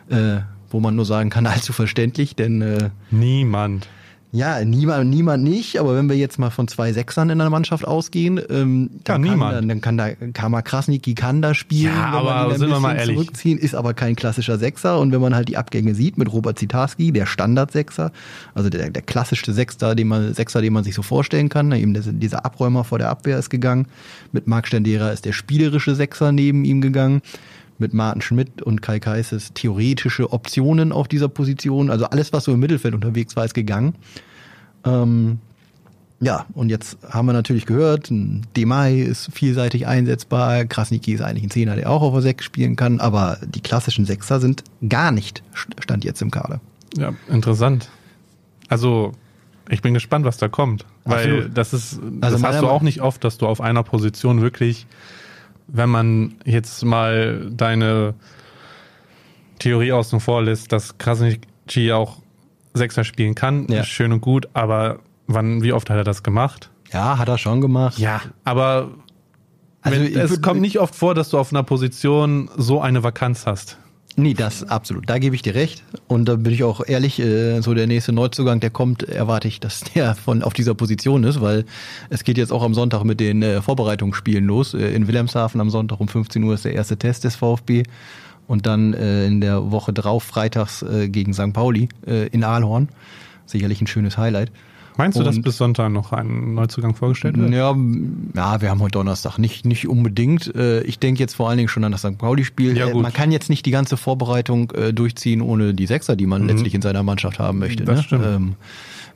[SPEAKER 2] äh, wo man nur sagen kann, allzu verständlich, denn äh,
[SPEAKER 1] Niemand.
[SPEAKER 2] Ja, niemand, niemand nicht, aber wenn wir jetzt mal von zwei Sechsern in der Mannschaft ausgehen, ähm, dann,
[SPEAKER 1] Ja,
[SPEAKER 2] kann
[SPEAKER 1] niemand.
[SPEAKER 2] Da, dann kann da Kama Krasniki kann da spielen,
[SPEAKER 1] Ja,
[SPEAKER 2] wenn
[SPEAKER 1] aber
[SPEAKER 2] man ihn ein
[SPEAKER 1] wir
[SPEAKER 2] bisschen
[SPEAKER 1] mal ehrlich.
[SPEAKER 2] zurückziehen, ist aber kein klassischer Sechser und wenn man halt die Abgänge sieht mit Robert Zitarski, der Standard-Sechser, also der, der klassischste Sechser, den man, Sechser, den man sich so vorstellen kann, ne, eben dieser, dieser Abräumer vor der Abwehr ist gegangen, mit Marc Stendera ist der spielerische Sechser neben ihm gegangen, mit Martin Schmidt und Kai Kaises theoretische Optionen auf dieser Position, also alles, was so im Mittelfeld unterwegs war, ist gegangen. Ähm, ja, und jetzt haben wir natürlich gehört, ein Demai ist vielseitig einsetzbar, Krasniki ist eigentlich ein Zehner, der auch auf der Sechs spielen kann, aber die klassischen Sechser sind gar nicht Stand jetzt im Kader.
[SPEAKER 1] Ja, interessant. Also, ich bin gespannt, was da kommt. Weil
[SPEAKER 2] Absolut.
[SPEAKER 1] das ist,
[SPEAKER 2] Also
[SPEAKER 1] das hast du auch nicht oft, dass du auf einer Position wirklich, wenn man jetzt mal deine Theorie außen vor lässt, dass Krasnitschi auch Sechser spielen kann,
[SPEAKER 2] Ja.
[SPEAKER 1] ist schön und gut, aber wann, wie oft hat er das gemacht?
[SPEAKER 2] Ja, hat er schon gemacht.
[SPEAKER 1] Ja, aber
[SPEAKER 2] Also
[SPEAKER 1] wenn, es kommt nicht oft vor, dass du auf einer Position so eine Vakanz hast.
[SPEAKER 2] Nee, das absolut. Da gebe ich dir recht. Und da bin ich auch ehrlich, äh, so der nächste Neuzugang, der kommt, erwarte ich, dass der von auf dieser Position ist, weil es geht jetzt auch am Sonntag mit den äh, Vorbereitungsspielen los. Äh, in Wilhelmshaven am Sonntag um 15 Uhr ist der erste Test des VfB. Und dann in der Woche drauf, freitags gegen St. Pauli in Aalhorn. Sicherlich ein schönes Highlight.
[SPEAKER 1] Meinst du, dass bis Sonntag noch ein Neuzugang vorgestellt wird?
[SPEAKER 2] Ja, ja, wir haben heute Donnerstag. Nicht, nicht unbedingt. Äh, Ich denke jetzt vor allen Dingen schon an das St. Pauli-Spiel.
[SPEAKER 1] Ja,
[SPEAKER 2] Äh. Man kann jetzt nicht die ganze Vorbereitung äh, durchziehen ohne die Sechser, die man letztlich in seiner Mannschaft haben möchte.
[SPEAKER 1] Mhm. Das
[SPEAKER 2] ne?
[SPEAKER 1] stimmt.
[SPEAKER 2] Ähm,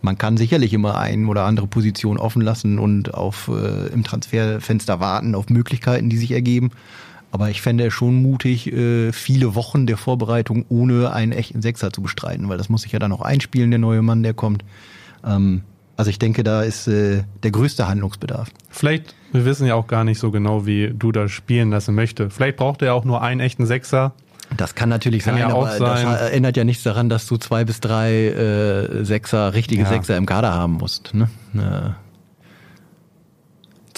[SPEAKER 2] man kann sicherlich immer ein oder andere Position offen lassen und auf äh, im Transferfenster warten auf Möglichkeiten, die sich ergeben. Aber ich fände es schon mutig, äh, viele Wochen der Vorbereitung ohne einen echten Sechser zu bestreiten, weil das muss sich ja dann auch einspielen, der neue Mann, der kommt. Ähm, also ich denke, da ist äh, der größte Handlungsbedarf.
[SPEAKER 1] Vielleicht, wir wissen ja auch gar nicht so genau, wie du das spielen lassen möchte. Vielleicht braucht er auch nur einen echten Sechser.
[SPEAKER 2] Das kann natürlich
[SPEAKER 1] Kann
[SPEAKER 2] sein,
[SPEAKER 1] ja
[SPEAKER 2] aber
[SPEAKER 1] sein.
[SPEAKER 2] das erinnert ja nichts daran, dass du zwei bis drei äh, Sechser, richtige
[SPEAKER 1] Ja.
[SPEAKER 2] Sechser im Kader haben musst. Ne? Äh,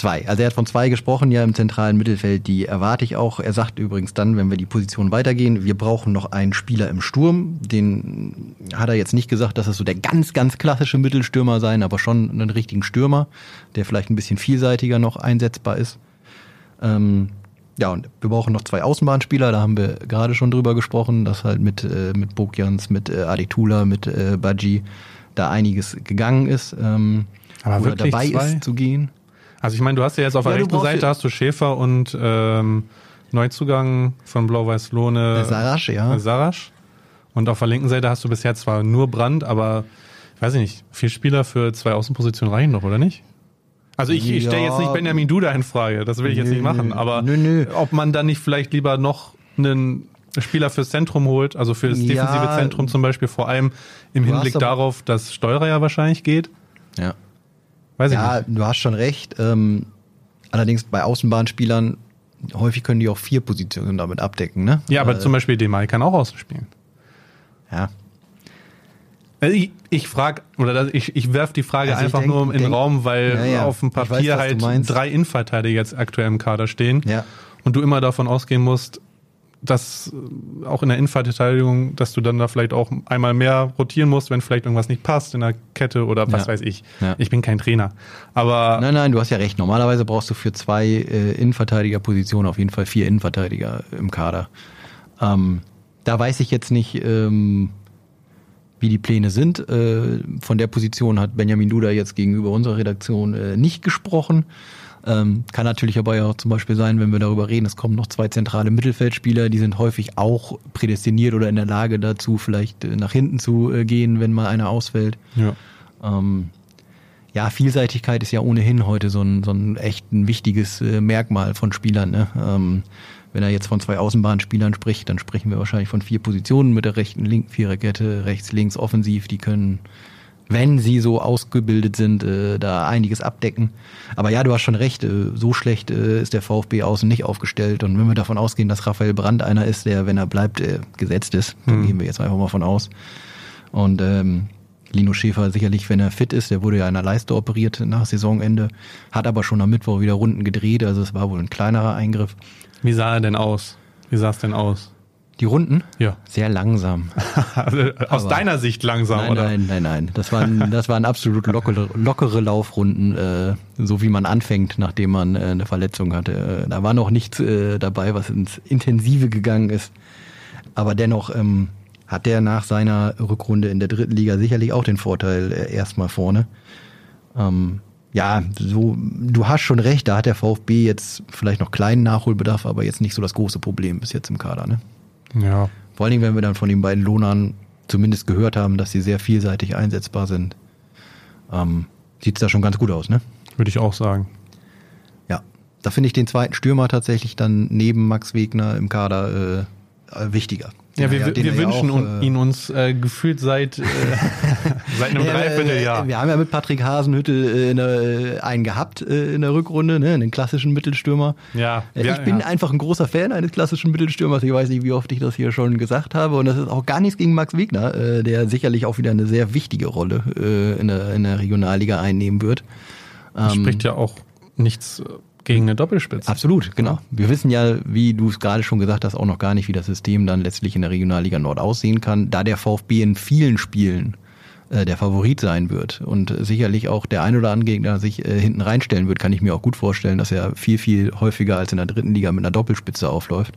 [SPEAKER 2] zwei. Also er hat von zwei gesprochen, ja im zentralen Mittelfeld. Die erwarte ich auch. Er sagt übrigens dann, wenn wir die Position weitergehen, wir brauchen noch einen Spieler im Sturm. Den hat er jetzt nicht gesagt, dass es so der ganz, ganz klassische Mittelstürmer sein, aber schon einen richtigen Stürmer, der vielleicht ein bisschen vielseitiger noch einsetzbar ist. Ähm, ja, und wir brauchen noch zwei Außenbahnspieler, da haben wir gerade schon drüber gesprochen, dass halt mit, äh, mit Bokjans, mit äh, Aditula, mit äh, Baji da einiges gegangen ist. Ähm,
[SPEAKER 1] Aber
[SPEAKER 2] oder
[SPEAKER 1] wirklich
[SPEAKER 2] dabei
[SPEAKER 1] zwei?
[SPEAKER 2] ist zu gehen.
[SPEAKER 1] Also ich meine, du hast ja jetzt auf
[SPEAKER 2] Ja,
[SPEAKER 1] der rechten Seite
[SPEAKER 2] ja-
[SPEAKER 1] hast du Schäfer und ähm, Neuzugang von Blau-Weiß-Lohne.
[SPEAKER 2] Äh, Sarasch, ja.
[SPEAKER 1] Sarasch. Und auf der linken Seite hast du bisher zwar nur Brand, aber ich weiß ich nicht, vier Spieler für zwei Außenpositionen reichen doch, oder nicht? Also ich, ich stelle
[SPEAKER 2] Ja.
[SPEAKER 1] jetzt nicht Benjamin Duda in Frage, das will ich jetzt
[SPEAKER 2] Nö,
[SPEAKER 1] nicht machen, aber
[SPEAKER 2] Nö, nö.
[SPEAKER 1] ob man dann nicht vielleicht lieber noch einen Spieler fürs Zentrum holt, also für das
[SPEAKER 2] Ja.
[SPEAKER 1] defensive Zentrum zum Beispiel, vor allem im Hinblick darauf, dass Steurer ja wahrscheinlich geht.
[SPEAKER 2] Ja.
[SPEAKER 1] Weiß ich
[SPEAKER 2] Ja,
[SPEAKER 1] nicht.
[SPEAKER 2] du hast schon recht. Ähm, allerdings bei Außenbahnspielern, häufig können die auch vier Positionen damit abdecken, ne?
[SPEAKER 1] Ja, aber
[SPEAKER 2] Äh,
[SPEAKER 1] zum Beispiel Demai kann auch außen spielen.
[SPEAKER 2] Ja.
[SPEAKER 1] Also ich, ich frage, oder ich, ich werf die Frage
[SPEAKER 2] Also ich
[SPEAKER 1] einfach
[SPEAKER 2] denk-
[SPEAKER 1] nur in den Raum, weil
[SPEAKER 2] Ja, ja.
[SPEAKER 1] auf dem
[SPEAKER 2] Ich weiß,
[SPEAKER 1] Papier
[SPEAKER 2] du
[SPEAKER 1] halt drei Innenverteidiger jetzt aktuell im Kader stehen.
[SPEAKER 2] Ja.
[SPEAKER 1] Und du immer davon ausgehen musst, dass äh, auch in der Innenverteidigung, dass du dann da vielleicht auch einmal mehr rotieren musst, wenn vielleicht irgendwas nicht passt in der Kette oder was
[SPEAKER 2] Ja.
[SPEAKER 1] weiß ich.
[SPEAKER 2] Ja.
[SPEAKER 1] Ich bin kein Trainer. Aber
[SPEAKER 2] Nein, nein, du hast ja recht. Normalerweise brauchst du für zwei äh, Innenverteidigerpositionen auf jeden Fall vier Innenverteidiger im Kader. Ähm, da weiß ich jetzt nicht, ähm, wie die Pläne sind. Äh, von der Position hat Benjamin Duda jetzt gegenüber unserer Redaktion äh, nicht gesprochen. Ähm, kann natürlich aber ja auch zum Beispiel sein, wenn wir darüber reden, es kommen noch zwei zentrale Mittelfeldspieler, die sind häufig auch prädestiniert oder in der Lage dazu, vielleicht äh, nach hinten zu äh, gehen, wenn mal einer ausfällt.
[SPEAKER 1] ja.
[SPEAKER 2] Ähm, ja, Vielseitigkeit ist ja ohnehin heute so ein, so ein echt ein wichtiges äh, Merkmal von Spielern. Ne? Ähm, wenn er jetzt von zwei Außenbahnspielern spricht, dann sprechen wir wahrscheinlich von vier Positionen mit der rechten, linken Viererkette, rechts, links, offensiv. Die können, wenn sie so ausgebildet sind, äh, da einiges abdecken. Aber ja, du hast schon recht, äh, so schlecht äh, ist der VfB außen nicht aufgestellt. Und wenn wir davon ausgehen, dass Raphael Brandt einer ist, der, wenn er bleibt, äh, gesetzt ist, dann gehen wir jetzt einfach mal von aus. Und ähm, Lino Schäfer sicherlich, wenn er fit ist, der wurde ja in der Leiste operiert nach Saisonende, hat aber schon am Mittwoch wieder Runden gedreht, also es war wohl ein kleinerer Eingriff.
[SPEAKER 1] Wie sah er denn aus? Wie sah es denn aus?
[SPEAKER 2] Die Runden?
[SPEAKER 1] Ja.
[SPEAKER 2] Sehr langsam.
[SPEAKER 1] Also, aus
[SPEAKER 2] Aber-
[SPEAKER 1] deiner Sicht langsam,
[SPEAKER 2] Nein,
[SPEAKER 1] oder?
[SPEAKER 2] nein, nein, nein. Das waren, das waren absolut lockere, lockere Laufrunden, äh, so wie man anfängt, nachdem man äh, eine Verletzung hatte. Äh, da war noch nichts äh, dabei, was ins Intensive gegangen ist. Aber dennoch ähm, hat der nach seiner Rückrunde in der dritten Liga sicherlich auch den Vorteil äh, erstmal vorne. Ähm, ja, so, du hast schon recht, da hat der VfB jetzt vielleicht noch kleinen Nachholbedarf, aber jetzt nicht so das große Problem bis jetzt im Kader, ne?
[SPEAKER 1] Ja.
[SPEAKER 2] Vor allen Dingen, wenn wir dann von den beiden Lohnern zumindest gehört haben, dass sie sehr vielseitig einsetzbar sind, ähm, sieht es da schon ganz gut aus, ne?
[SPEAKER 1] Würde ich auch sagen.
[SPEAKER 2] Ja. Da finde ich den zweiten Stürmer tatsächlich dann neben Max Wegner im Kader äh, wichtiger.
[SPEAKER 1] Ja, wir,
[SPEAKER 2] den
[SPEAKER 1] wir
[SPEAKER 2] er ja
[SPEAKER 1] wünschen
[SPEAKER 2] auch, äh,
[SPEAKER 1] ihn uns äh, gefühlt seit, äh, seit einem
[SPEAKER 2] Ja,
[SPEAKER 1] Dreivierteljahr.
[SPEAKER 2] Wir haben ja mit Patrick Hasenhüttel äh, eine, äh, einen gehabt äh, in der Rückrunde, ne, einen klassischen Mittelstürmer.
[SPEAKER 1] Ja,
[SPEAKER 2] Äh,
[SPEAKER 1] ja,
[SPEAKER 2] ich bin
[SPEAKER 1] ja.
[SPEAKER 2] einfach ein großer Fan eines klassischen Mittelstürmers. Ich weiß nicht, wie oft ich das hier schon gesagt habe. Und das ist auch gar nichts gegen Max Wegner, der sicherlich auch wieder eine sehr wichtige Rolle in, der, in der Regionalliga einnehmen wird.
[SPEAKER 1] Das
[SPEAKER 2] Ähm,
[SPEAKER 1] spricht ja auch nichts gegen eine Doppelspitze.
[SPEAKER 2] Absolut, genau. Wir wissen ja, wie du es gerade schon gesagt hast, auch noch gar nicht, wie das System dann letztlich in der Regionalliga Nord aussehen kann, da der VfB in vielen Spielen äh, der Favorit sein wird und sicherlich auch der ein oder andere Gegner sich äh, hinten reinstellen wird, kann ich mir auch gut vorstellen, dass er viel, viel häufiger als in der dritten Liga mit einer Doppelspitze aufläuft.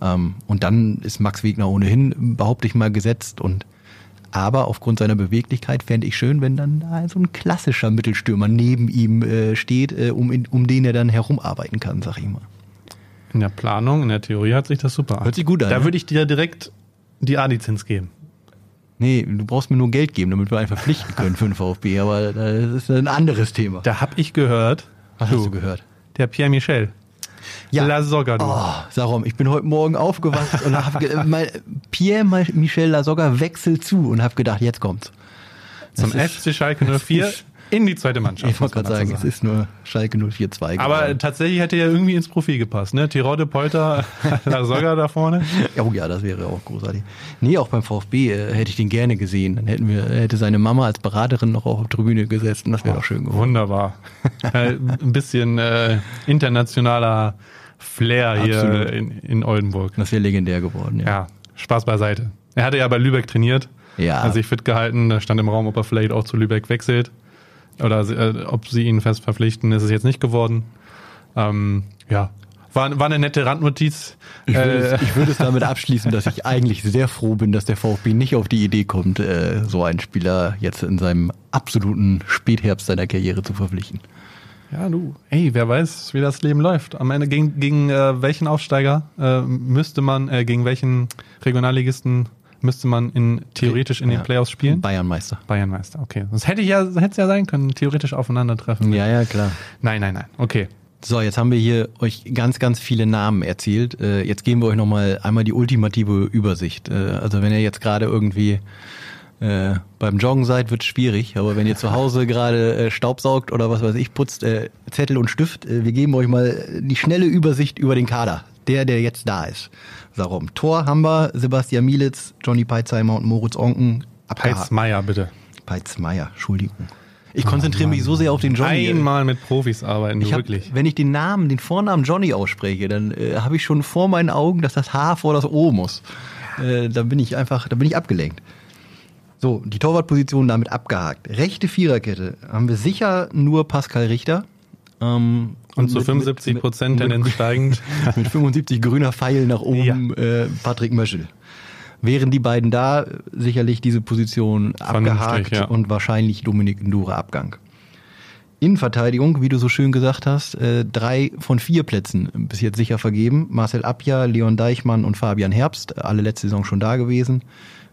[SPEAKER 2] Ähm, und dann ist Max Wegner ohnehin, behaupte ich mal, gesetzt und aber aufgrund seiner Beweglichkeit fände ich schön, wenn dann da so ein klassischer Mittelstürmer neben ihm äh, steht, äh, um, in, um den er dann herumarbeiten kann, sag ich mal.
[SPEAKER 1] In der Planung, in der Theorie hat sich das super an.
[SPEAKER 2] Hört sich gut an,
[SPEAKER 1] Da
[SPEAKER 2] ne?
[SPEAKER 1] würde ich dir direkt die A-Lizenz geben.
[SPEAKER 2] Nee, du brauchst mir nur Geld geben, damit wir einen verpflichten können für den VfB, aber das ist ein anderes Thema.
[SPEAKER 1] Da habe ich gehört,
[SPEAKER 2] Was hast du gehört?
[SPEAKER 1] der Pierre Michel.
[SPEAKER 2] Ja.
[SPEAKER 1] La Soga, du.
[SPEAKER 2] Oh, Sarom, ich bin heute Morgen aufgewacht und habe Pierre Michel Lasogga wechselt zu und habe gedacht, jetzt kommt's.
[SPEAKER 1] Zum FC Schalke 04 in die zweite Mannschaft.
[SPEAKER 2] Ich wollte gerade sagen,
[SPEAKER 1] dazu
[SPEAKER 2] es ist nur Schalke 042
[SPEAKER 1] Aber
[SPEAKER 2] geworden.
[SPEAKER 1] tatsächlich hätte er irgendwie ins Profil gepasst, ne? Tirode Polter, La Soga da vorne.
[SPEAKER 2] Oh ja, das wäre auch großartig. Nee, auch beim VfB äh, hätte ich den gerne gesehen. Dann hätten wir, hätte seine Mama als Beraterin noch auf der Tribüne gesessen. Das wäre doch schön geworden.
[SPEAKER 1] Wunderbar. äh, ein bisschen äh, internationaler Flair hier
[SPEAKER 2] Absolut.
[SPEAKER 1] in, in Oldenburg.
[SPEAKER 2] Das wäre legendär geworden, ja.
[SPEAKER 1] Ja, Spaß beiseite. Er hatte ja bei Lübeck trainiert,
[SPEAKER 2] Ja.
[SPEAKER 1] hat sich fit gehalten, da stand im Raum, ob er vielleicht auch zu Lübeck wechselt oder äh, ob sie ihn fest verpflichten, ist es jetzt nicht geworden. Ähm, ja, war, war eine nette Randnotiz.
[SPEAKER 2] Ich würde,
[SPEAKER 1] Äh,
[SPEAKER 2] es, ich würde es damit abschließen, dass ich eigentlich sehr froh bin, dass der VfB nicht auf die Idee kommt, äh, so einen Spieler jetzt in seinem absoluten Spätherbst seiner Karriere zu verpflichten.
[SPEAKER 1] Ja, du. Ey, wer weiß, wie das Leben läuft. Am Ende gegen, gegen äh, welchen Aufsteiger äh, müsste man, äh, gegen welchen Regionalligisten müsste man in, theoretisch in den
[SPEAKER 2] Ja.
[SPEAKER 1] Playoffs spielen?
[SPEAKER 2] Bayernmeister.
[SPEAKER 1] Bayernmeister, okay. Das hätte ich ja, hätte es ja sein können, theoretisch aufeinandertreffen.
[SPEAKER 2] Ja, ja, klar.
[SPEAKER 1] Nein, nein, nein. Okay.
[SPEAKER 2] So, jetzt haben wir hier euch ganz, ganz viele Namen erzählt. Äh, jetzt geben wir euch nochmal einmal die ultimative Übersicht. Äh, also wenn ihr jetzt gerade irgendwie äh, beim Joggen seid, wird schwierig. Aber wenn ihr zu Hause gerade äh, Staubsaugt oder was weiß ich, putzt, äh, Zettel und Stift, äh, wir geben euch mal die schnelle Übersicht über den Kader. Der, der jetzt da ist. Warum? Tor haben wir Sebastian Mielitz, Johnny Peitzheimer und Moritz Onken. abgehakt.
[SPEAKER 1] Heiz Meier, bitte.
[SPEAKER 2] Peitzmeier, Entschuldigung. Ich konzentriere mich so sehr auf den Johnny.
[SPEAKER 1] Einmal mit Profis arbeiten,
[SPEAKER 2] Ich hab,
[SPEAKER 1] wirklich.
[SPEAKER 2] Wenn ich den Namen, den Vornamen Johnny ausspreche, dann äh, habe ich schon vor meinen Augen, dass das H vor das O muss. Äh, da bin ich einfach, da bin ich abgelenkt. So, die Torwartposition damit abgehakt. Rechte Viererkette haben wir sicher nur Pascal Richter. Ähm,
[SPEAKER 1] Und zu
[SPEAKER 2] mit-
[SPEAKER 1] 75
[SPEAKER 2] mit-
[SPEAKER 1] Prozent
[SPEAKER 2] mit-
[SPEAKER 1] Tendenz steigend.
[SPEAKER 2] mit 75 grüner Pfeil nach oben äh, Patrick Möschel. Wären die beiden da, sicherlich diese Position abgehakt
[SPEAKER 1] ja.
[SPEAKER 2] und wahrscheinlich Dominik Ndure Abgang. Innenverteidigung, wie du so schön gesagt hast, äh, drei von vier Plätzen bis jetzt sicher vergeben. Marcel Abja, Leon Deichmann und Fabian Herbst, alle letzte Saison schon da gewesen.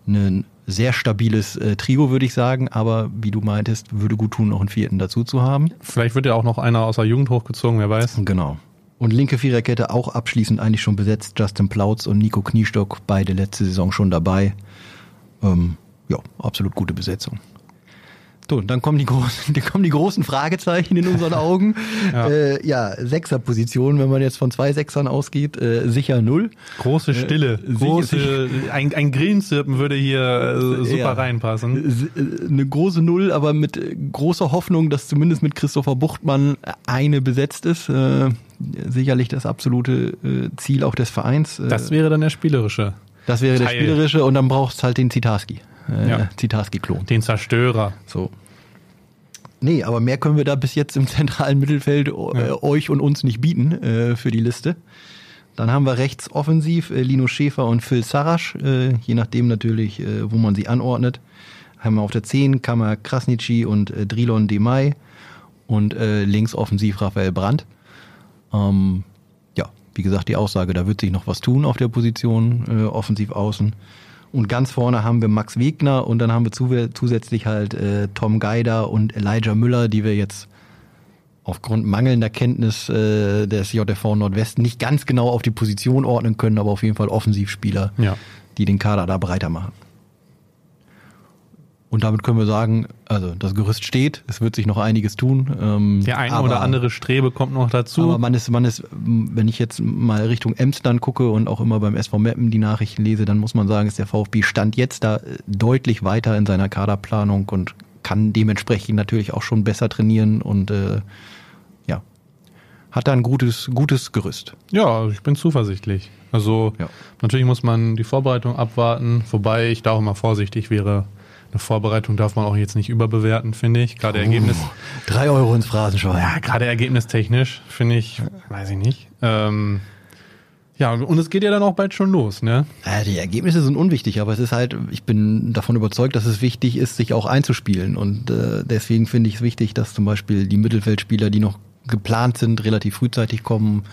[SPEAKER 2] Ein sehr stabiles äh, Trio, würde ich sagen, aber wie du meintest, würde gut tun, noch einen vierten dazu zu haben.
[SPEAKER 1] Vielleicht wird ja auch noch einer aus der Jugend hochgezogen, wer weiß.
[SPEAKER 2] Genau. Und linke Viererkette auch abschließend eigentlich schon besetzt. Justin Plautz und Nico Kniestock, beide letzte Saison schon dabei. Ähm, ja, absolut gute Besetzung. So, und dann kommen die großen, dann kommen die großen Fragezeichen in unseren Augen.
[SPEAKER 1] Ja.
[SPEAKER 2] äh, ja Sechserposition, wenn man jetzt von zwei Sechsern ausgeht, äh, sicher null.
[SPEAKER 1] Große Stille.
[SPEAKER 2] sicher-
[SPEAKER 1] Große, ein, ein Grillenzirpen würde hier äh, super
[SPEAKER 2] Ja.
[SPEAKER 1] reinpassen.
[SPEAKER 2] Äh, Eine große Null, aber mit äh, großer Hoffnung, dass zumindest mit Christopher Buchtmann eine besetzt ist. Äh, sicherlich das absolute äh, Ziel auch des Vereins. Äh,
[SPEAKER 1] Das wäre dann der spielerische.
[SPEAKER 2] Das wäre der
[SPEAKER 1] Teil.
[SPEAKER 2] spielerische und dann brauchst halt den Zitarski. Äh,
[SPEAKER 1] Ja.
[SPEAKER 2] Zitarski-Klon.
[SPEAKER 1] Den Zerstörer.
[SPEAKER 2] So. Nee, aber mehr können wir da bis jetzt im zentralen Mittelfeld äh, euch und uns nicht bieten äh, für die Liste. Dann haben wir rechts offensiv äh, Lino Schäfer und Phil Sarasch, äh, je nachdem natürlich, äh, wo man sie anordnet. Haben wir auf der 10 Kammer Krasnitschi und äh, Drilon Demay und links offensiv Raphael Brandt. Ähm, ja, wie gesagt, die Aussage, da wird sich noch was tun auf der Position, offensiv außen. Und ganz vorne haben wir Max Wegner und dann haben wir zu, zusätzlich halt äh, Tom Geider und Elijah Müller, die wir jetzt aufgrund mangelnder Kenntnis äh, des JV Nordwesten nicht ganz genau auf die Position ordnen können, aber auf jeden Fall Offensivspieler,
[SPEAKER 1] Ja.
[SPEAKER 2] die den Kader da breiter machen. Und damit können wir sagen, also das Gerüst steht, es wird sich noch einiges tun. Ähm,
[SPEAKER 1] Der eine
[SPEAKER 2] aber-
[SPEAKER 1] oder andere Strebe kommt noch dazu.
[SPEAKER 2] aber man ist, man ist, wenn ich jetzt mal Richtung Emsland gucke und auch immer beim SV Meppen die Nachrichten lese, dann muss man sagen, ist der VfB Stand jetzt da äh, deutlich weiter in seiner Kaderplanung und kann dementsprechend natürlich auch schon besser trainieren und äh, ja, hat da ein gutes, gutes Gerüst.
[SPEAKER 1] Ja, ich bin zuversichtlich. Also
[SPEAKER 2] Ja.
[SPEAKER 1] natürlich muss man die Vorbereitung abwarten, wobei ich da auch immer vorsichtig wäre. Eine Vorbereitung darf man auch jetzt nicht überbewerten, finde ich. Gerade Ergebnis,
[SPEAKER 2] Drei Euro ins Phrasenschwein.
[SPEAKER 1] ja, gerade ergebnistechnisch finde ich, weiß ich nicht. Ähm, ja, und es geht ja dann auch bald schon los, ne?
[SPEAKER 2] Äh, Die Ergebnisse sind unwichtig, aber es ist halt, ich bin davon überzeugt, dass es wichtig ist, sich auch einzuspielen. Und äh, deswegen finde ich es wichtig, dass zum Beispiel die Mittelfeldspieler, die noch geplant sind, relativ frühzeitig kommen,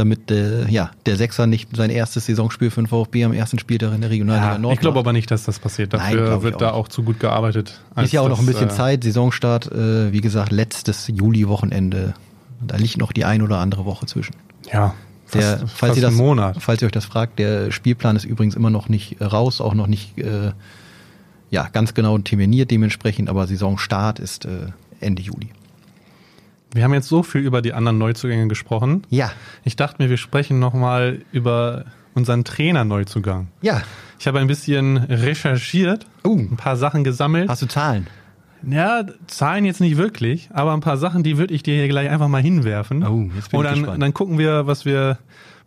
[SPEAKER 2] damit äh, ja, der Sechser nicht sein erstes Saisonspiel für den VfB am ersten Spieltag in der Regionalliga
[SPEAKER 1] Ja,
[SPEAKER 2] Nord
[SPEAKER 1] ich glaube aber nicht, dass das passiert.
[SPEAKER 2] Nein,
[SPEAKER 1] Dafür
[SPEAKER 2] ich
[SPEAKER 1] wird
[SPEAKER 2] auch
[SPEAKER 1] da auch zu gut gearbeitet.
[SPEAKER 2] Ist ja auch noch ein bisschen
[SPEAKER 1] äh,
[SPEAKER 2] Zeit, Saisonstart, äh, wie gesagt, letztes Juli-Wochenende. Da liegt noch die ein oder andere Woche zwischen.
[SPEAKER 1] Ja,
[SPEAKER 2] Der,
[SPEAKER 1] fast,
[SPEAKER 2] falls,
[SPEAKER 1] fast
[SPEAKER 2] ihr das, falls ihr euch das fragt, der Spielplan ist übrigens immer noch nicht raus, auch noch nicht äh, ja, ganz genau terminiert dementsprechend, aber Saisonstart ist äh, Ende Juli.
[SPEAKER 1] Wir haben jetzt so viel über die anderen Neuzugänge gesprochen.
[SPEAKER 2] Ja,
[SPEAKER 1] Ich dachte mir, wir sprechen nochmal über unseren Trainer-Neuzugang.
[SPEAKER 2] ja.
[SPEAKER 1] Ich habe ein bisschen recherchiert,
[SPEAKER 2] Uh.
[SPEAKER 1] ein paar Sachen gesammelt.
[SPEAKER 2] Hast du Zahlen?
[SPEAKER 1] Ja, Zahlen jetzt nicht wirklich, aber ein paar Sachen, die würde ich dir hier gleich einfach mal hinwerfen.
[SPEAKER 2] Oh, jetzt bin
[SPEAKER 1] Und
[SPEAKER 2] ich
[SPEAKER 1] dann,
[SPEAKER 2] gespannt.
[SPEAKER 1] dann gucken wir, was wir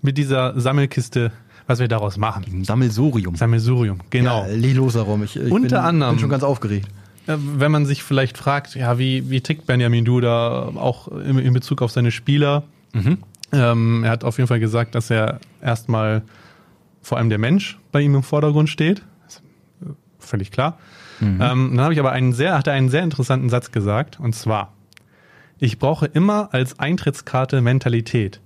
[SPEAKER 1] mit dieser Sammelkiste, was wir daraus machen.
[SPEAKER 2] Sammelsurium.
[SPEAKER 1] Sammelsurium, genau.
[SPEAKER 2] Ja, leg los darum. Ich, ich
[SPEAKER 1] Unter
[SPEAKER 2] bin,
[SPEAKER 1] anderem-
[SPEAKER 2] bin schon ganz aufgeregt.
[SPEAKER 1] Äh, Wenn man sich vielleicht fragt, ja, wie, wie tickt Benjamin Duda auch in, in Bezug auf seine Spieler, Ähm, er hat auf jeden Fall gesagt, dass er erstmal vor allem der Mensch bei ihm im Vordergrund steht. Völlig klar. Mhm. Ähm, dann habe ich aber einen sehr, hat er einen sehr interessanten Satz gesagt, und zwar, ich brauche immer als Eintrittskarte Mentalität.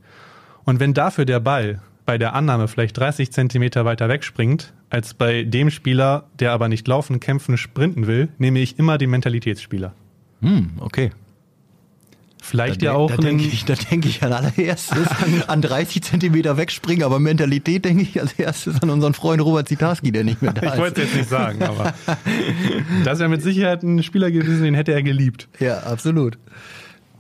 [SPEAKER 1] Und wenn dafür der Ball bei der Annahme vielleicht 30 Zentimeter weiter wegspringt, als bei dem Spieler, der aber nicht laufen, kämpfen, sprinten will, nehme ich immer den Mentalitätsspieler.
[SPEAKER 2] Hm, okay.
[SPEAKER 1] Vielleicht ja auch.
[SPEAKER 2] Da denke ich, da denke ich an allererstes an 30 Zentimeter wegspringen, aber Mentalität denke ich als erstes an unseren Freund Robert Zitarski, der nicht mehr da
[SPEAKER 1] ist. Ich wollte es jetzt nicht sagen, aber das wäre mit Sicherheit ein Spieler gewesen, den hätte er geliebt.
[SPEAKER 2] Ja, absolut.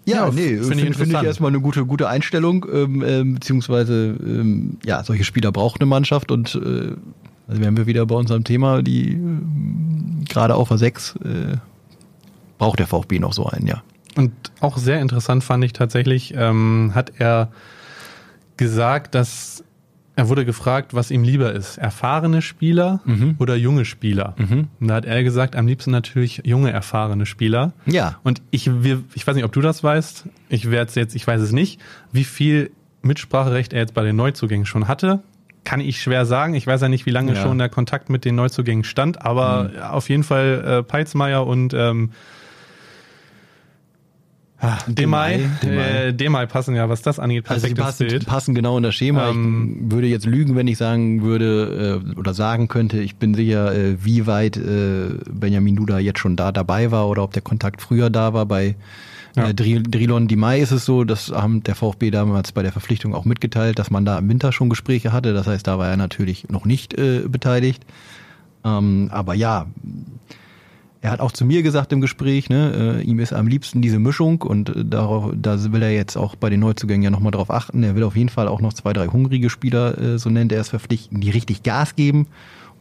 [SPEAKER 2] Ja, ja nee, finde ich, find ich erstmal eine gute, gute Einstellung, ähm, ähm, beziehungsweise ähm, ja, solche Spieler braucht eine Mannschaft und äh, also wären wir wieder bei unserem Thema, die äh, gerade auf der 6 äh, braucht der VfB noch so einen, ja.
[SPEAKER 1] Und auch sehr interessant fand ich tatsächlich, ähm, hat er gesagt, dass er wurde gefragt, was ihm lieber ist, erfahrene Spieler mhm. oder junge Spieler. Mhm. Und da hat er gesagt, am liebsten natürlich junge, erfahrene Spieler.
[SPEAKER 2] Ja.
[SPEAKER 1] Und ich, wir, ich weiß nicht, ob du das weißt. Ich werde jetzt, ich weiß es nicht, wie viel Mitspracherecht er jetzt bei den Neuzugängen schon hatte. Kann ich schwer sagen. Ich weiß ja nicht, wie lange ja. schon der Kontakt mit den Neuzugängen stand, aber mhm. auf jeden Fall äh, Peitzmeier und ähm, Ah, Demai, Demai. Äh, Demai passen ja, was das angeht,
[SPEAKER 2] perfektes also die passen, Bild. passen genau in das Schema. Ähm, ich würde jetzt lügen, wenn ich sagen würde äh, oder sagen könnte, ich bin sicher, äh, wie weit äh, Benjamin Duda jetzt schon da dabei war oder ob der Kontakt früher da war. Bei ja. äh, Drilon Demai ist es so, das haben der VfB damals bei der Verpflichtung auch mitgeteilt, dass man da im Winter schon Gespräche hatte. Das heißt, da war er natürlich noch nicht äh, beteiligt. Ähm, aber ja, er hat auch zu mir gesagt im Gespräch, ne, äh, ihm ist am liebsten diese Mischung und äh, darauf, da will er jetzt auch bei den Neuzugängen ja nochmal drauf achten. Er will auf jeden Fall auch noch zwei, drei hungrige Spieler, äh, so nennt er es, verpflichten, die richtig Gas geben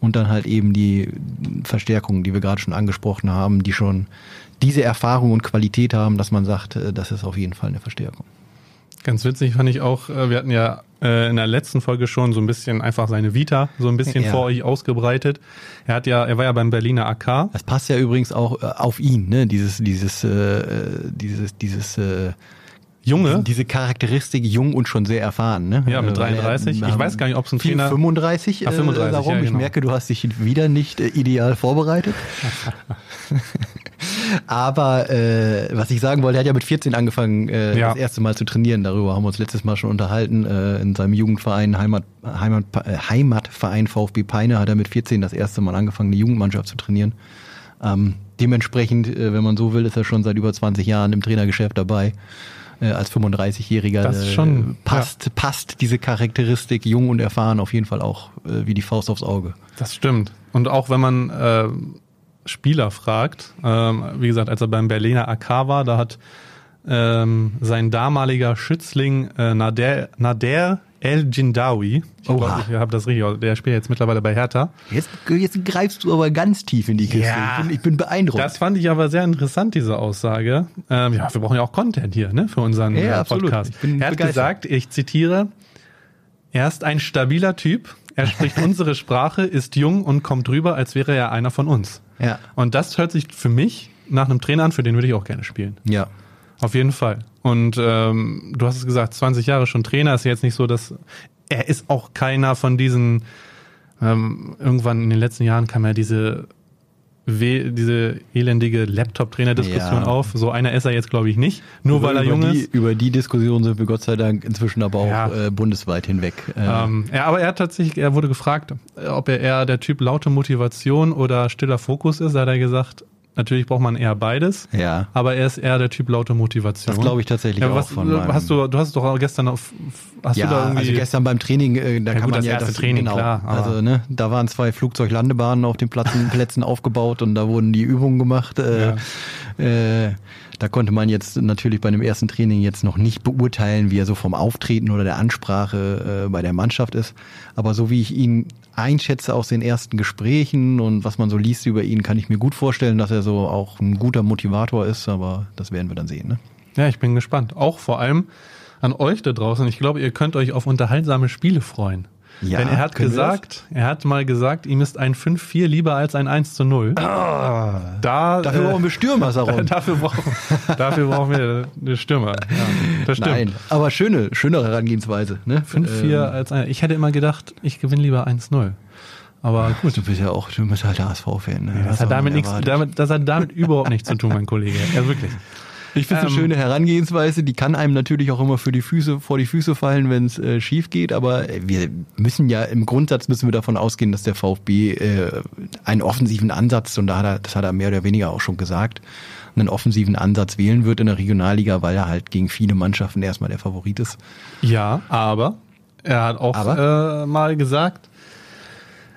[SPEAKER 2] und dann halt eben die Verstärkungen, die wir gerade schon angesprochen haben, die schon diese Erfahrung und Qualität haben, dass man sagt, äh, das ist auf jeden Fall eine Verstärkung.
[SPEAKER 1] Ganz witzig fand ich auch, äh, wir hatten ja äh, in der letzten Folge schon so ein bisschen einfach seine Vita so ein bisschen ja. vor euch ausgebreitet. Er hat ja, er war ja beim Berliner AK.
[SPEAKER 2] Das passt ja übrigens auch auf ihn, ne? Dieses, dieses, äh, dieses, dieses äh,
[SPEAKER 1] Junge.
[SPEAKER 2] Diese Charakteristik jung und schon sehr erfahren, ne?
[SPEAKER 1] Ja, mit 33. Äh, ich weiß gar nicht, ob es ein Trainer...
[SPEAKER 2] 35,
[SPEAKER 1] Ach, 35
[SPEAKER 2] darum. Ja, genau. Ich merke, du hast dich wieder nicht ideal vorbereitet. Aber äh, was ich sagen wollte, er hat ja mit 14 angefangen, äh, ja. das erste Mal zu trainieren. Darüber haben wir uns letztes Mal schon unterhalten. Äh, in seinem Jugendverein, Heimat, Heimat, äh, Heimatverein VfB Peine, hat er mit 14 das erste Mal angefangen, eine Jugendmannschaft zu trainieren. Ähm, dementsprechend, äh, wenn man so will, ist er schon seit über 20 Jahren im Trainergeschäft dabei. Äh, als 35-Jähriger
[SPEAKER 1] das schon,
[SPEAKER 2] äh, passt, ja. passt diese Charakteristik jung und erfahren auf jeden Fall auch äh, wie die Faust aufs Auge.
[SPEAKER 1] Das stimmt. Und auch wenn man äh, Spieler fragt. Ähm, wie gesagt, als er beim Berliner AK war, da hat ähm, sein damaliger Schützling äh, Nader, Nader El Jindawi, ich glaube, ich habe das richtig, der spielt jetzt mittlerweile bei Hertha.
[SPEAKER 2] Jetzt, jetzt greifst du aber ganz tief in die Kiste. Ja, ich, bin, ich bin beeindruckt.
[SPEAKER 1] Das fand ich aber sehr interessant, diese Aussage. Ähm, ja, wir brauchen ja auch Content hier ne, für unseren ja, äh, Podcast. er hat begeistert. gesagt, ich zitiere, er ist ein stabiler Typ, er spricht unsere Sprache, ist jung und kommt rüber, als wäre er einer von uns.
[SPEAKER 2] Ja.
[SPEAKER 1] Und das hört sich für mich nach einem Trainer an, für den würde ich auch gerne spielen.
[SPEAKER 2] Ja.
[SPEAKER 1] Auf jeden Fall. Und ähm, du hast es gesagt, 20 Jahre schon Trainer ist jetzt nicht so, dass er ist auch keiner von diesen ähm, irgendwann in den letzten Jahren kam ja diese diese elendige Laptop-Trainer-Diskussion ja. auf. So einer ist er jetzt, glaube ich, nicht. Nur über, weil er jung
[SPEAKER 2] die,
[SPEAKER 1] ist.
[SPEAKER 2] Über die Diskussion sind wir Gott sei Dank inzwischen aber auch ja. äh, bundesweit hinweg.
[SPEAKER 1] Äh, ähm, ja, aber er hat tatsächlich, er wurde gefragt, ob er eher der Typ laute Motivation oder stiller Fokus ist. Da hat er gesagt, Natürlich braucht man eher beides.
[SPEAKER 2] Ja.
[SPEAKER 1] Aber er ist eher der Typ laute Motivation.
[SPEAKER 2] Das glaube ich tatsächlich ja, was, auch von
[SPEAKER 1] hast du, du hast doch gestern auf, hast
[SPEAKER 2] ja,
[SPEAKER 1] du da
[SPEAKER 2] irgendwie. Also gestern beim Training, äh, da ja, kann gut, man das ja
[SPEAKER 1] das Training, genau, klar.
[SPEAKER 2] Also, ne, da waren zwei Flugzeuglandebahnen auf den Plätzen, Plätzen aufgebaut und da wurden die Übungen gemacht. Äh, ja. Äh, da konnte man jetzt natürlich bei dem ersten Training jetzt noch nicht beurteilen, wie er so vom Auftreten oder der Ansprache äh, bei der Mannschaft ist. Aber so wie ich ihn einschätze aus den ersten Gesprächen und was man so liest über ihn, kann ich mir gut vorstellen, dass er so auch ein guter Motivator ist. Aber das werden wir dann sehen. Ne?
[SPEAKER 1] Ja, ich bin gespannt. Auch vor allem an euch da draußen. Ich glaube, ihr könnt euch auf unterhaltsame Spiele freuen.
[SPEAKER 2] Ja,
[SPEAKER 1] Denn er hat gesagt, er hat mal gesagt, ihm ist ein 5-4 lieber als ein 1 zu 0.
[SPEAKER 2] Ah,
[SPEAKER 1] Da,
[SPEAKER 2] dafür
[SPEAKER 1] äh,
[SPEAKER 2] brauchen wir Stürmer, Saron.
[SPEAKER 1] dafür, brauchen, dafür brauchen wir eine Stürmer. Ja, das stimmt.
[SPEAKER 2] Nein, aber schöne, schöne Herangehensweise. Ne?
[SPEAKER 1] 5-4
[SPEAKER 2] Ähm,
[SPEAKER 1] als ein, ich hätte immer gedacht, ich gewinne lieber 1-0. Aber gut.
[SPEAKER 2] Du bist ja auch, du bist halt HSV-Fan. Ne?
[SPEAKER 1] Das
[SPEAKER 2] Was
[SPEAKER 1] hat damit nichts, damit, das hat damit überhaupt nichts zu tun, mein Kollege. Ja, wirklich.
[SPEAKER 2] Ich finde es eine
[SPEAKER 1] Ähm,
[SPEAKER 2] schöne Herangehensweise, die kann einem natürlich auch immer für die Füße, vor die Füße fallen, wenn es äh, schief geht, aber wir müssen ja, im Grundsatz müssen wir davon ausgehen, dass der VfB äh, einen offensiven Ansatz, und da hat er, das hat er mehr oder weniger auch schon gesagt, einen offensiven Ansatz wählen wird in der Regionalliga, weil er halt gegen viele Mannschaften erstmal der Favorit ist.
[SPEAKER 1] Ja, aber er hat auch? Äh, mal gesagt,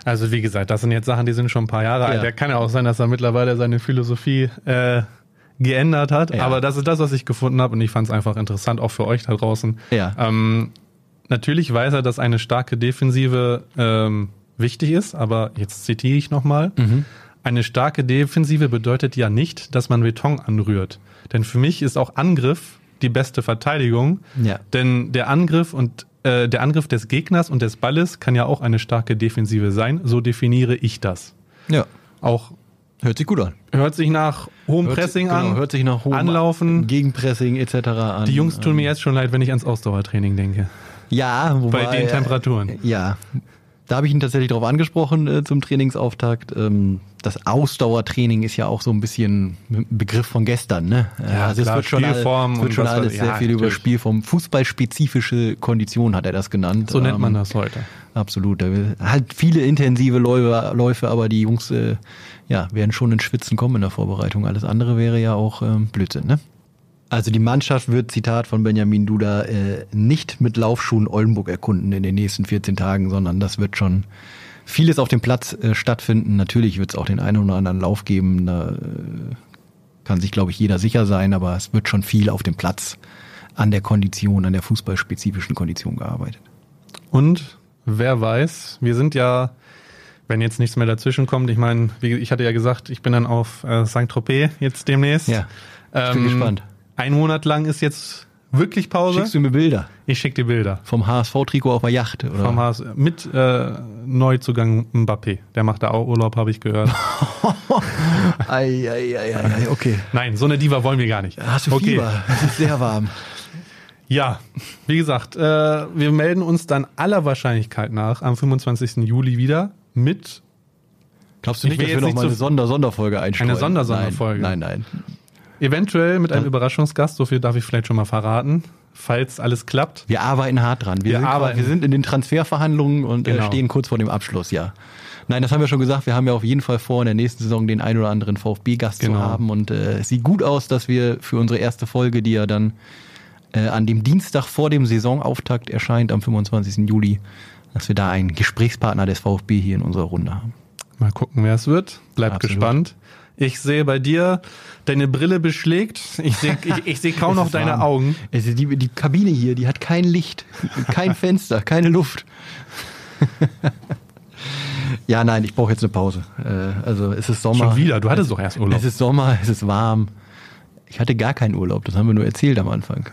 [SPEAKER 1] also wie gesagt, das sind jetzt Sachen, die sind schon ein paar Jahre alt.
[SPEAKER 2] Ja.
[SPEAKER 1] Ja kann ja auch sein, dass er mittlerweile seine Philosophie äh, geändert hat.
[SPEAKER 2] Ja.
[SPEAKER 1] Aber das ist das, was ich gefunden habe und ich fand es einfach interessant, auch für euch da draußen.
[SPEAKER 2] Ja.
[SPEAKER 1] Ähm, natürlich weiß er, dass eine starke Defensive ähm, wichtig ist, aber jetzt zitiere ich nochmal.
[SPEAKER 2] Mhm.
[SPEAKER 1] Eine starke Defensive bedeutet ja nicht, dass man Beton anrührt. Denn für mich ist auch Angriff die beste Verteidigung.
[SPEAKER 2] Ja.
[SPEAKER 1] Denn der Angriff und äh, der Angriff des Gegners und des Balles kann ja auch eine starke Defensive sein. So definiere ich das.
[SPEAKER 2] Ja.
[SPEAKER 1] Auch
[SPEAKER 2] Hört sich gut an.
[SPEAKER 1] hört sich nach hohem
[SPEAKER 2] Hört
[SPEAKER 1] Pressing
[SPEAKER 2] sich, genau,
[SPEAKER 1] an.
[SPEAKER 2] Hört sich nach hohem
[SPEAKER 1] Anlaufen.
[SPEAKER 2] Gegenpressing etc. an.
[SPEAKER 1] Die Jungs tun mir jetzt schon leid, wenn ich ans Ausdauertraining denke.
[SPEAKER 2] Ja, wobei,
[SPEAKER 1] Bei den Temperaturen.
[SPEAKER 2] Ja, da habe ich ihn tatsächlich darauf angesprochen äh, zum Trainingsauftakt. Ähm, das Ausdauertraining ist ja auch so ein bisschen ein Begriff von gestern. Ne?
[SPEAKER 1] Ja,
[SPEAKER 2] also
[SPEAKER 1] klar,
[SPEAKER 2] es wird schon,
[SPEAKER 1] Spielform
[SPEAKER 2] es wird schon alles sehr
[SPEAKER 1] ja,
[SPEAKER 2] viel über
[SPEAKER 1] natürlich.
[SPEAKER 2] Spielform. Fußballspezifische Kondition hat er das genannt.
[SPEAKER 1] So nennt man
[SPEAKER 2] Ähm,
[SPEAKER 1] das heute.
[SPEAKER 2] Absolut. Halt viele intensive Läufe, Läufe aber die Jungs äh, ja, werden schon in Schwitzen kommen in der Vorbereitung. Alles andere wäre ja auch ähm, Blödsinn, ne? Also die Mannschaft wird, Zitat von Benjamin Duda, äh, nicht mit Laufschuhen Oldenburg erkunden in den nächsten 14 Tagen, sondern das wird schon vieles auf dem Platz äh, stattfinden. Natürlich wird es auch den einen oder anderen Lauf geben. Da äh, kann sich, glaube ich, jeder sicher sein, aber es wird schon viel auf dem Platz an der Kondition, an der fußballspezifischen Kondition gearbeitet.
[SPEAKER 1] Und wer weiß, wir sind ja, wenn jetzt nichts mehr dazwischen kommt, ich meine, ich hatte ja gesagt, ich bin dann auf äh, Saint-Tropez jetzt demnächst.
[SPEAKER 2] Ja, ich bin gespannt.
[SPEAKER 1] Ein Monat lang ist jetzt wirklich Pause.
[SPEAKER 2] Schickst du mir Bilder?
[SPEAKER 1] ich schicke dir Bilder.
[SPEAKER 2] Vom HSV-Trikot auf der Yacht, oder?
[SPEAKER 1] Vom HS mit äh, Neuzugang Mbappé. Der macht da auch Urlaub, habe ich gehört.
[SPEAKER 2] Ei, ei, ei, ei, okay.
[SPEAKER 1] Nein, so eine Diva wollen wir gar nicht.
[SPEAKER 2] Hast du
[SPEAKER 1] okay.
[SPEAKER 2] Fieber? Es ist sehr warm.
[SPEAKER 1] Ja, wie gesagt, äh, wir melden uns dann aller Wahrscheinlichkeit nach am 25. Juli wieder mit
[SPEAKER 2] Glaubst du
[SPEAKER 1] Ich
[SPEAKER 2] nicht, dass wir
[SPEAKER 1] jetzt
[SPEAKER 2] noch
[SPEAKER 1] nicht
[SPEAKER 2] mal eine
[SPEAKER 1] so-
[SPEAKER 2] Sonder Sonderfolge einstreuen?
[SPEAKER 1] Eine Sondersonderfolge.
[SPEAKER 2] Nein, nein, nein.
[SPEAKER 1] eventuell mit einem Überraschungsgast, so viel darf ich vielleicht schon mal verraten, falls alles klappt.
[SPEAKER 2] Wir arbeiten hart dran. Wir,
[SPEAKER 1] Wir
[SPEAKER 2] sind,
[SPEAKER 1] arbeiten.
[SPEAKER 2] wir sind in den Transferverhandlungen und äh,
[SPEAKER 1] Genau.
[SPEAKER 2] stehen kurz vor dem Abschluss, ja. Nein, das haben wir schon gesagt. Wir haben ja auf jeden Fall vor, in der nächsten Saison den ein oder anderen VfB-Gast
[SPEAKER 1] Genau.
[SPEAKER 2] zu haben. Und äh, es sieht gut aus, dass wir für unsere erste Folge, die ja dann äh, an dem Dienstag vor dem Saisonauftakt erscheint, am 25. Juli, dass wir da einen Gesprächspartner des VfB hier in unserer Runde haben.
[SPEAKER 1] Mal gucken, wer es wird. Bleibt
[SPEAKER 2] Absolut.
[SPEAKER 1] gespannt. Ich sehe bei dir, deine Brille beschlägt. Ich sehe ich, ich sehe kaum
[SPEAKER 2] Es
[SPEAKER 1] noch deine
[SPEAKER 2] warm.
[SPEAKER 1] Augen.
[SPEAKER 2] Es ist die, die Kabine hier, die hat kein Licht, kein Fenster, keine Luft. ja, nein, ich brauche jetzt eine Pause. Äh, also es ist Sommer.
[SPEAKER 1] Schon wieder. Du hattest doch erst Urlaub.
[SPEAKER 2] Es ist Sommer, es ist warm. Ich hatte gar keinen Urlaub, das haben wir nur erzählt am Anfang.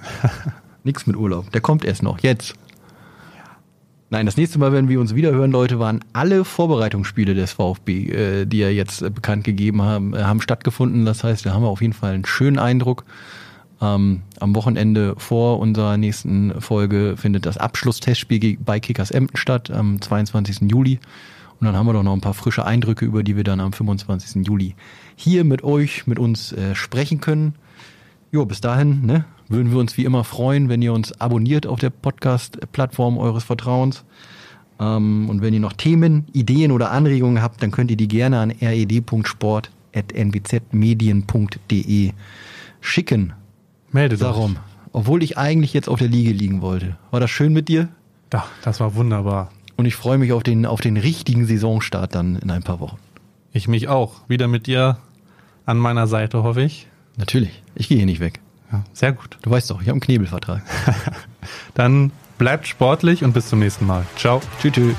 [SPEAKER 2] Nichts mit Urlaub, der kommt erst noch, jetzt. Nein, das nächste Mal, wenn wir uns wieder hören, Leute, waren alle Vorbereitungsspiele des VfB, äh, die ja jetzt äh, bekannt gegeben haben, äh, haben stattgefunden. Das heißt, da haben wir auf jeden Fall einen schönen Eindruck. Ähm, am Wochenende vor unserer nächsten Folge findet das Abschlusstestspiel bei Kickers Emden statt, am 22. Juli. Und dann haben wir doch noch ein paar frische Eindrücke, über die wir dann am 25. Juli hier mit euch, mit uns äh, sprechen können. Jo, bis dahin ne, würden wir uns wie immer freuen, wenn ihr uns abonniert auf der Podcast-Plattform eures Vertrauens. Ähm, und wenn ihr noch Themen, Ideen oder Anregungen habt, dann könnt ihr die gerne an red.sport.nwzmedien.de schicken.
[SPEAKER 1] Melde dich.
[SPEAKER 2] Darum. Obwohl ich eigentlich jetzt auf der Liege liegen wollte. War das schön mit dir?
[SPEAKER 1] Ja, das war wunderbar.
[SPEAKER 2] Und ich freue mich auf den, auf den richtigen Saisonstart dann in ein paar Wochen.
[SPEAKER 1] Ich mich auch. Wieder mit dir an meiner Seite, hoffe ich.
[SPEAKER 2] Natürlich. Ich gehe hier nicht weg.
[SPEAKER 1] Ja, sehr gut.
[SPEAKER 2] Du weißt doch, ich habe einen Knebelvertrag.
[SPEAKER 1] Dann bleibt sportlich und bis zum nächsten Mal. Ciao.
[SPEAKER 2] tschüss, tschüss.